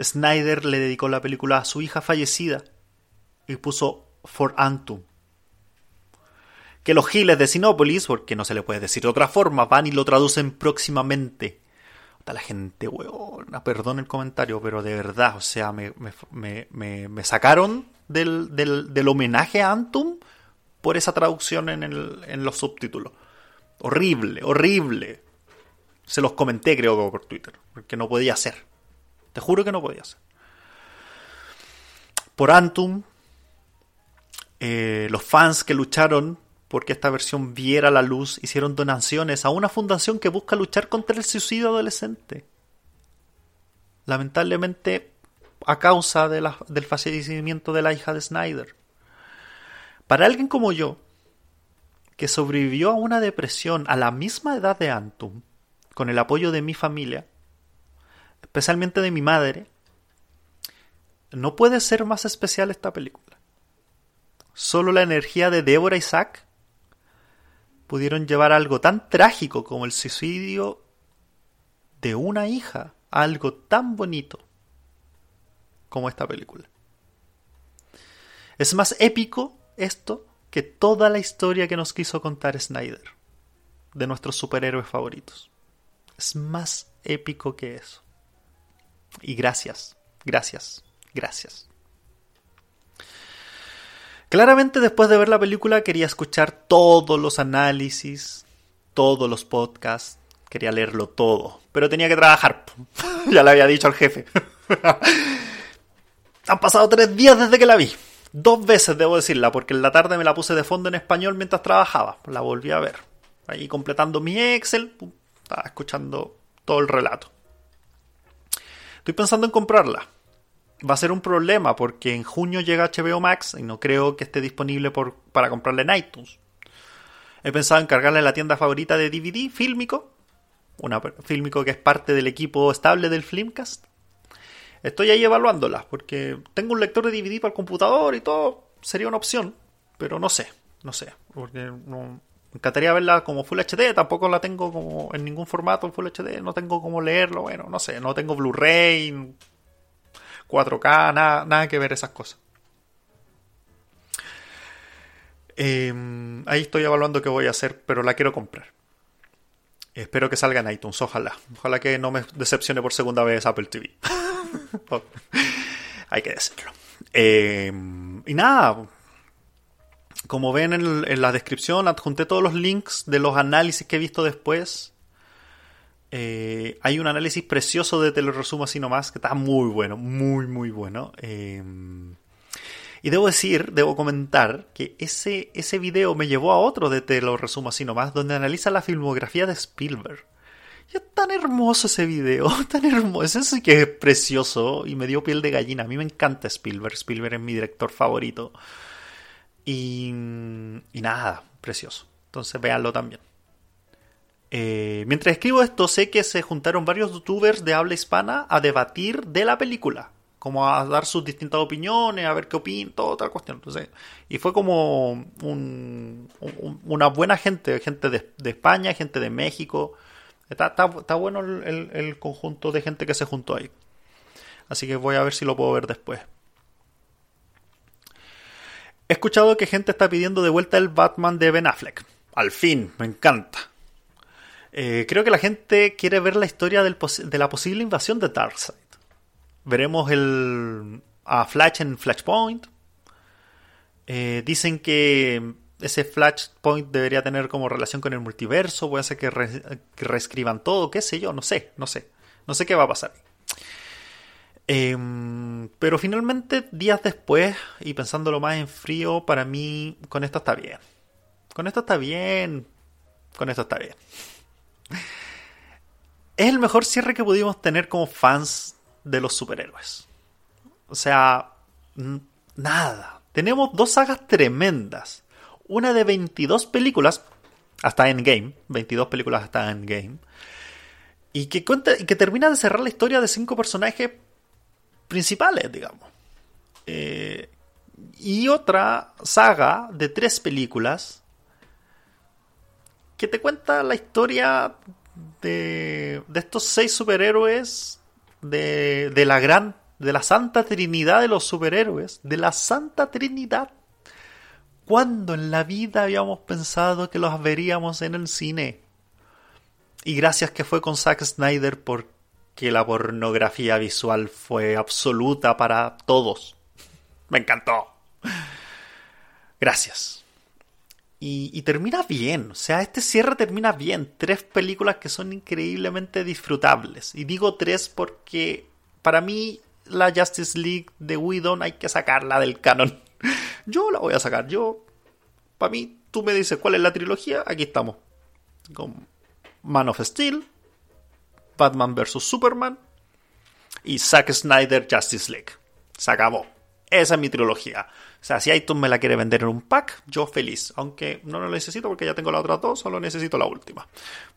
Snyder le dedicó la película a su hija fallecida y puso For Antum. Que los giles de Sinópolis, porque no se le puede decir de otra forma, van y lo traducen próximamente la gente, weón. Perdón el comentario, pero de verdad, o sea, me, sacaron del, homenaje a Antum por esa traducción en, en los subtítulos. Horrible, horrible. Se los comenté, creo, por Twitter, porque no podía ser. Te juro que no podía ser. Por Antum, eh, los fans que lucharon porque esta versión viera la luz, hicieron donaciones a una fundación que busca luchar contra el suicidio adolescente. Lamentablemente, a causa de del fallecimiento de la hija de Snyder. Para alguien como yo, que sobrevivió a una depresión a la misma edad de Antum, con el apoyo de mi familia, especialmente de mi madre, no puede ser más especial esta película. Solo la energía de Débora y Zack pudieron llevar algo tan trágico como el suicidio de una hija a algo tan bonito como esta película. Es más épico esto que toda la historia que nos quiso contar Snyder de nuestros superhéroes favoritos. Es más épico que eso. Y gracias, gracias, gracias. Claramente después de ver la película quería escuchar todos los análisis, todos los podcasts, quería leerlo todo, pero tenía que trabajar. ya le había dicho al jefe. Han pasado tres días desde que la vi. Dos veces debo decirla, porque en la tarde me la puse de fondo en español mientras trabajaba. La volví a ver. Ahí completando mi Excel, estaba escuchando todo el relato. Estoy pensando en comprarla va a ser un problema porque en junio llega HBO Max y no creo que esté disponible por, para comprarle en iTunes. He pensado en cargarle la tienda favorita de DVD, Filmico, una Filmico que es parte del equipo estable del Filmcast. Estoy ahí evaluándola porque tengo un lector de DVD para el computador y todo, sería una opción, pero no sé, no sé, porque no, me encantaría verla como Full HD, tampoco la tengo como en ningún formato en Full HD, no tengo como leerlo, bueno, no sé, no tengo Blu-ray, 4K, nada, nada que ver esas cosas. Em, ahí estoy evaluando qué voy a hacer, pero la quiero comprar. Espero que salga en iTunes, ojalá. Ojalá que no me decepcione por segunda vez Apple TV. Hay que decirlo. Em, y nada, como ven en, la descripción, adjunté todos los links de los análisis que he visto después. Eh, hay un análisis precioso de Te lo resumo así nomás, que está muy bueno, muy, muy bueno. Eh, y debo decir, debo comentar, que ese, ese video me llevó a otro de Te lo resumo así nomás, donde analiza la filmografía de Spielberg. Y es tan hermoso ese video, tan hermoso. Ese que es precioso y me dio piel de gallina. A mí me encanta Spielberg. Spielberg es mi director favorito. Y, y nada, precioso. Entonces véanlo también. Eh, mientras escribo esto, sé que se juntaron varios youtubers de habla hispana a debatir de la película, como a dar sus distintas opiniones, a ver qué opinan, toda otra cuestión. Entonces, y fue como una buena gente, gente de, España, gente de México. Está, bueno el, conjunto de gente que se juntó ahí. Así que voy a ver si lo puedo ver después. He escuchado que gente está pidiendo de vuelta el Batman de Ben Affleck. Al fin, me encanta. Eh, creo que la gente quiere ver la historia de la posible invasión de Darkseid. Veremos el, a Flash en Flashpoint. Eh, dicen que ese Flashpoint debería tener como relación con el multiverso. A hacer que, reescriban todo, qué sé yo, no sé, no sé. No sé qué va a pasar. Em, pero finalmente, días después, y pensándolo más en frío, para mí con esto está bien. Con esto está bien. Con esto está bien es el mejor cierre que pudimos tener como fans de los superhéroes. O sea, nada. Tenemos dos sagas tremendas. Una de 22 películas, hasta Endgame, 22 películas hasta Endgame, y que, cuenta, y que termina de cerrar la historia de cinco personajes principales, digamos. Eh, y otra saga de tres películas que te cuenta la historia de, de estos seis superhéroes de, de la gran, de la Santa Trinidad de los superhéroes, de la Santa Trinidad. ¿Cuándo en la vida habíamos pensado que los veríamos en el cine? Y gracias que fue con Zack Snyder porque la pornografía visual fue absoluta para todos. Me encantó. Gracias. Y, termina bien, o sea, este cierre termina bien. Tres películas que son increíblemente disfrutables. Y digo tres porque para mí la Justice League de Whedon hay que sacarla del canon. Yo la voy a sacar, yo... Para mí, tú me dices cuál es la trilogía, aquí estamos. Con Man of Steel, Batman vs. Superman y Zack Snyder Justice League. Se acabó. Esa es mi trilogía. O sea, si iTunes me la quiere vender en un pack, yo feliz. Aunque no lo necesito porque ya tengo la otra dos, solo necesito la última.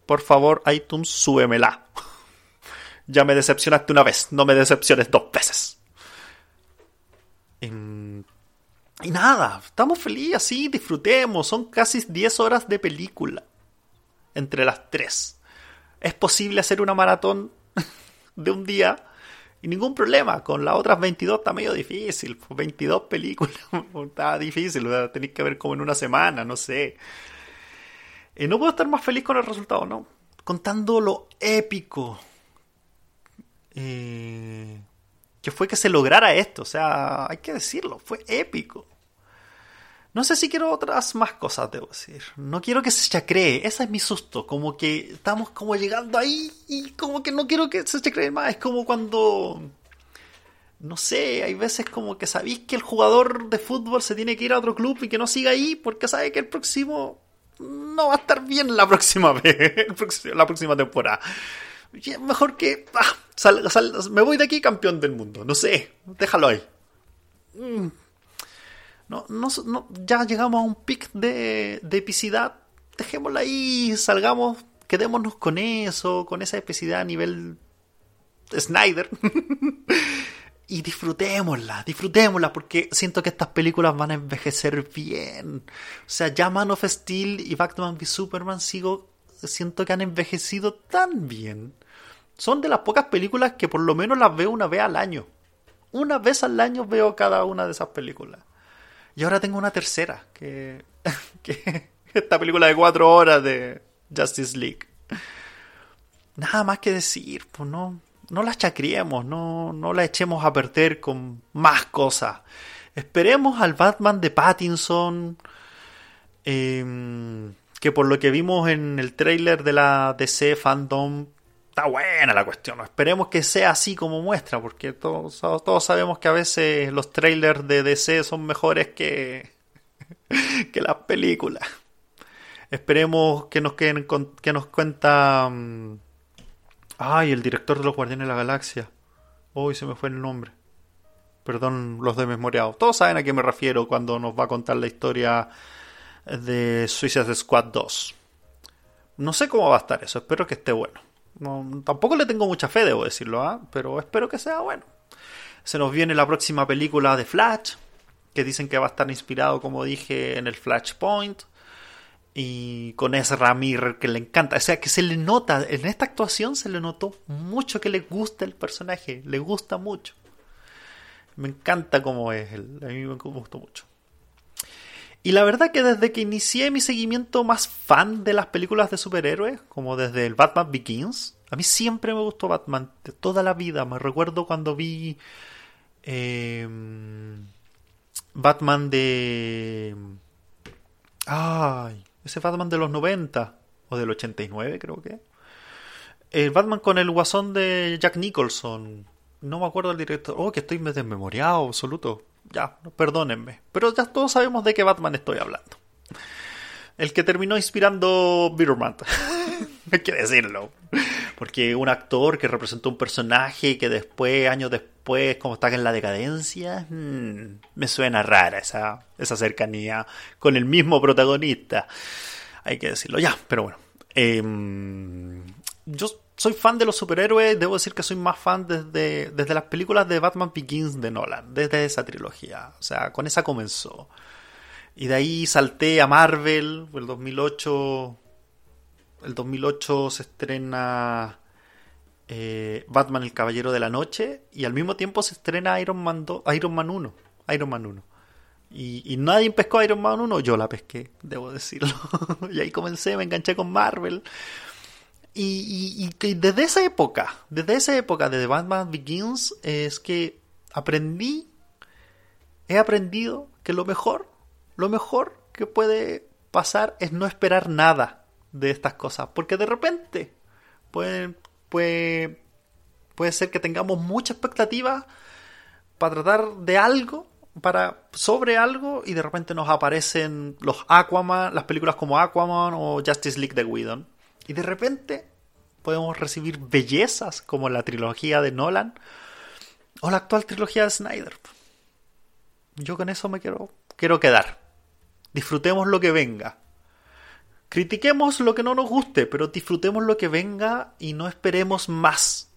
Por favor, iTunes, súbemela. ya me decepcionaste una vez, no me decepciones dos veces. Y nada, estamos felices así, disfrutemos. Son casi 10 horas de película entre las tres. Es posible hacer una maratón de un día y ningún problema. Con las otras 22 está medio difícil. 22 películas está difícil. Tenéis que ver como en una semana, no sé. Y no puedo estar más feliz con el resultado, ¿no? Contando lo épico eh, que fue que se lograra esto. O sea, hay que decirlo, fue épico. No sé si quiero otras más cosas, debo decir. No quiero que se chacree, ese es mi susto. Como que estamos como llegando ahí y como que no quiero que se chacree más. Es como cuando... No sé, hay veces como que sabéis que el jugador de fútbol se tiene que ir a otro club y que no siga ahí porque sabe que el próximo no va a estar bien la próxima vez, la próxima temporada. Mejor que ah, me voy de aquí campeón del mundo, no sé, déjalo ahí. Mm. No, no, ya llegamos a un pic de, de epicidad, dejémosla ahí, salgamos, quedémonos con eso, con esa epicidad a nivel Snyder. y disfrutémosla, disfrutémosla, porque siento que estas películas van a envejecer bien. O sea, ya Man of Steel y Batman v Superman sigo, siento que han envejecido tan bien. Son de las pocas películas que por lo menos las veo una vez al año. Una vez al año veo cada una de esas películas. Y ahora tengo una tercera, que, que esta película de cuatro horas de Justice League. Nada más que decir, pues no, no la chacriemos, no, no la echemos a perder con más cosas. Esperemos al Batman de Pattinson, em, que por lo que vimos en el trailer de la DC Fandom, está buena la cuestión. Esperemos que sea así como muestra, porque todos, todos sabemos que a veces los trailers de DC son mejores que, que las películas. Esperemos que nos, queden, que nos cuenta... Mm, ay, el director de los Guardianes de la Galaxia. Hoy se me fue el nombre. Perdón los desmemoriados. Todos saben a qué me refiero cuando nos va a contar la historia de Suicide Squad 2. No sé cómo va a estar eso, espero que esté bueno tampoco le tengo mucha fe, debo decirlo, ¿ah? pero espero que sea bueno. Se nos viene la próxima película de Flash, que dicen que va a estar inspirado, como dije, en el Flashpoint. Y con ese Ramir que le encanta. O sea, que se le nota, en esta actuación se le notó mucho que le gusta el personaje, le gusta mucho. Me encanta cómo es, a mí me gustó mucho. Y la verdad que desde que inicié mi seguimiento más fan de las películas de superhéroes, como desde el Batman Begins, a mí siempre me gustó Batman, de toda la vida. Me recuerdo cuando vi em, Batman de... Ay, ese Batman de los 90, o del 89 creo que. El Batman con el guasón de Jack Nicholson. No me acuerdo el director. Oh, que estoy desmemoriado, absoluto ya, perdónenme. Pero ya todos sabemos de qué Batman estoy hablando. El que terminó inspirando Bitterman. Hay que decirlo. Porque un actor que representó un personaje que después, años después, como está en la decadencia, hmm, me suena rara esa, esa cercanía con el mismo protagonista. Hay que decirlo ya, pero bueno. Em, yo soy fan de los superhéroes, debo decir que soy más fan desde, desde las películas de Batman Begins de Nolan, desde esa trilogía. O sea, con esa comenzó. Y de ahí salté a Marvel, el 2008. El 2008 se estrena eh, Batman el Caballero de la Noche y al mismo tiempo se estrena Iron Man, Iron Man 1. Iron Man 1. Y, y, nadie pescó Iron Man 1, yo la pesqué, debo decirlo. y ahí comencé, me enganché con Marvel. Y, y, desde esa época, desde esa época de The Batman Begins, es que aprendí, he aprendido que lo mejor, lo mejor que puede pasar es no esperar nada de estas cosas. Porque de repente puede, puede, puede ser que tengamos mucha expectativa para tratar de algo, para sobre algo, y de repente nos aparecen los Aquaman, las películas como Aquaman o Justice League de Whedon y de repente podemos recibir bellezas como la trilogía de Nolan o la actual trilogía de Snyder. Yo con eso me quiero, quiero quedar. Disfrutemos lo que venga. Critiquemos lo que no nos guste, pero disfrutemos lo que venga y no esperemos más.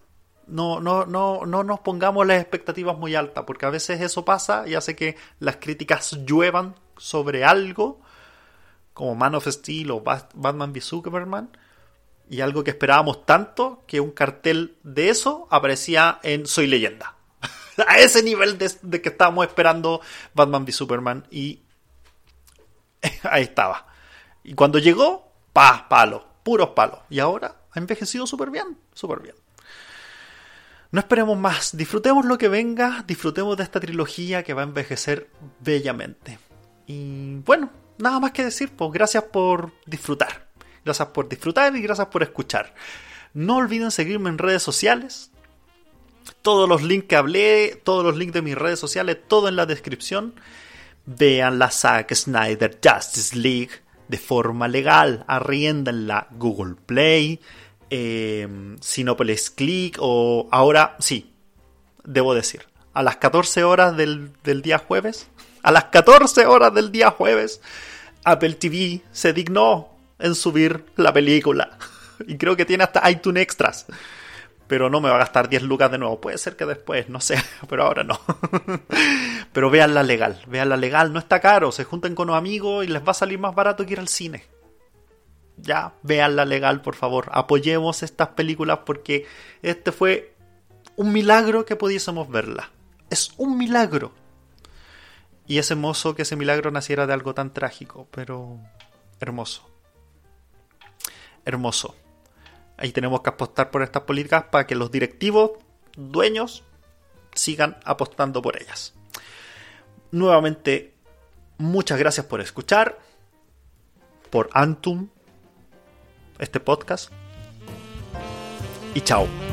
No, no, no, no nos pongamos las expectativas muy altas, porque a veces eso pasa y hace que las críticas lluevan sobre algo, como Man of Steel o Batman v Superman, y algo que esperábamos tanto que un cartel de eso aparecía en Soy Leyenda. a ese nivel de, que estábamos esperando Batman v Superman y ahí estaba. Y cuando llegó, pa, palo, puros palos. Y ahora ha envejecido súper bien, súper bien. No esperemos más, disfrutemos lo que venga, disfrutemos de esta trilogía que va a envejecer bellamente. Y bueno, nada más que decir, pues gracias por disfrutar. Gracias por disfrutar y gracias por escuchar. No olviden seguirme en redes sociales, todos los links que hablé, todos los links de mis redes sociales, todo en la descripción. Vean la Zack Snyder Justice League de forma legal, arriéndenla Google Play, eh, Sinopolis Click o ahora sí, debo decir, a las 14 horas del, del día jueves, a las 14 horas del día jueves, Apple TV se dignó en subir la película. Y creo que tiene hasta iTunes Extras pero no me va a gastar 10 lucas de nuevo. Puede ser que después, no sé, pero ahora no. pero la legal, la legal, no está caro, se junten con los amigos y les va a salir más barato que ir al cine. Ya, la legal, por favor. Apoyemos estas películas porque este fue un milagro que pudiésemos verla. Es un milagro. Y es hermoso que ese milagro naciera de algo tan trágico, pero hermoso. Hermoso. Ahí tenemos que apostar por estas políticas para que los directivos, dueños, sigan apostando por ellas. Nuevamente, muchas gracias por escuchar, por Antum, este podcast. Y chao.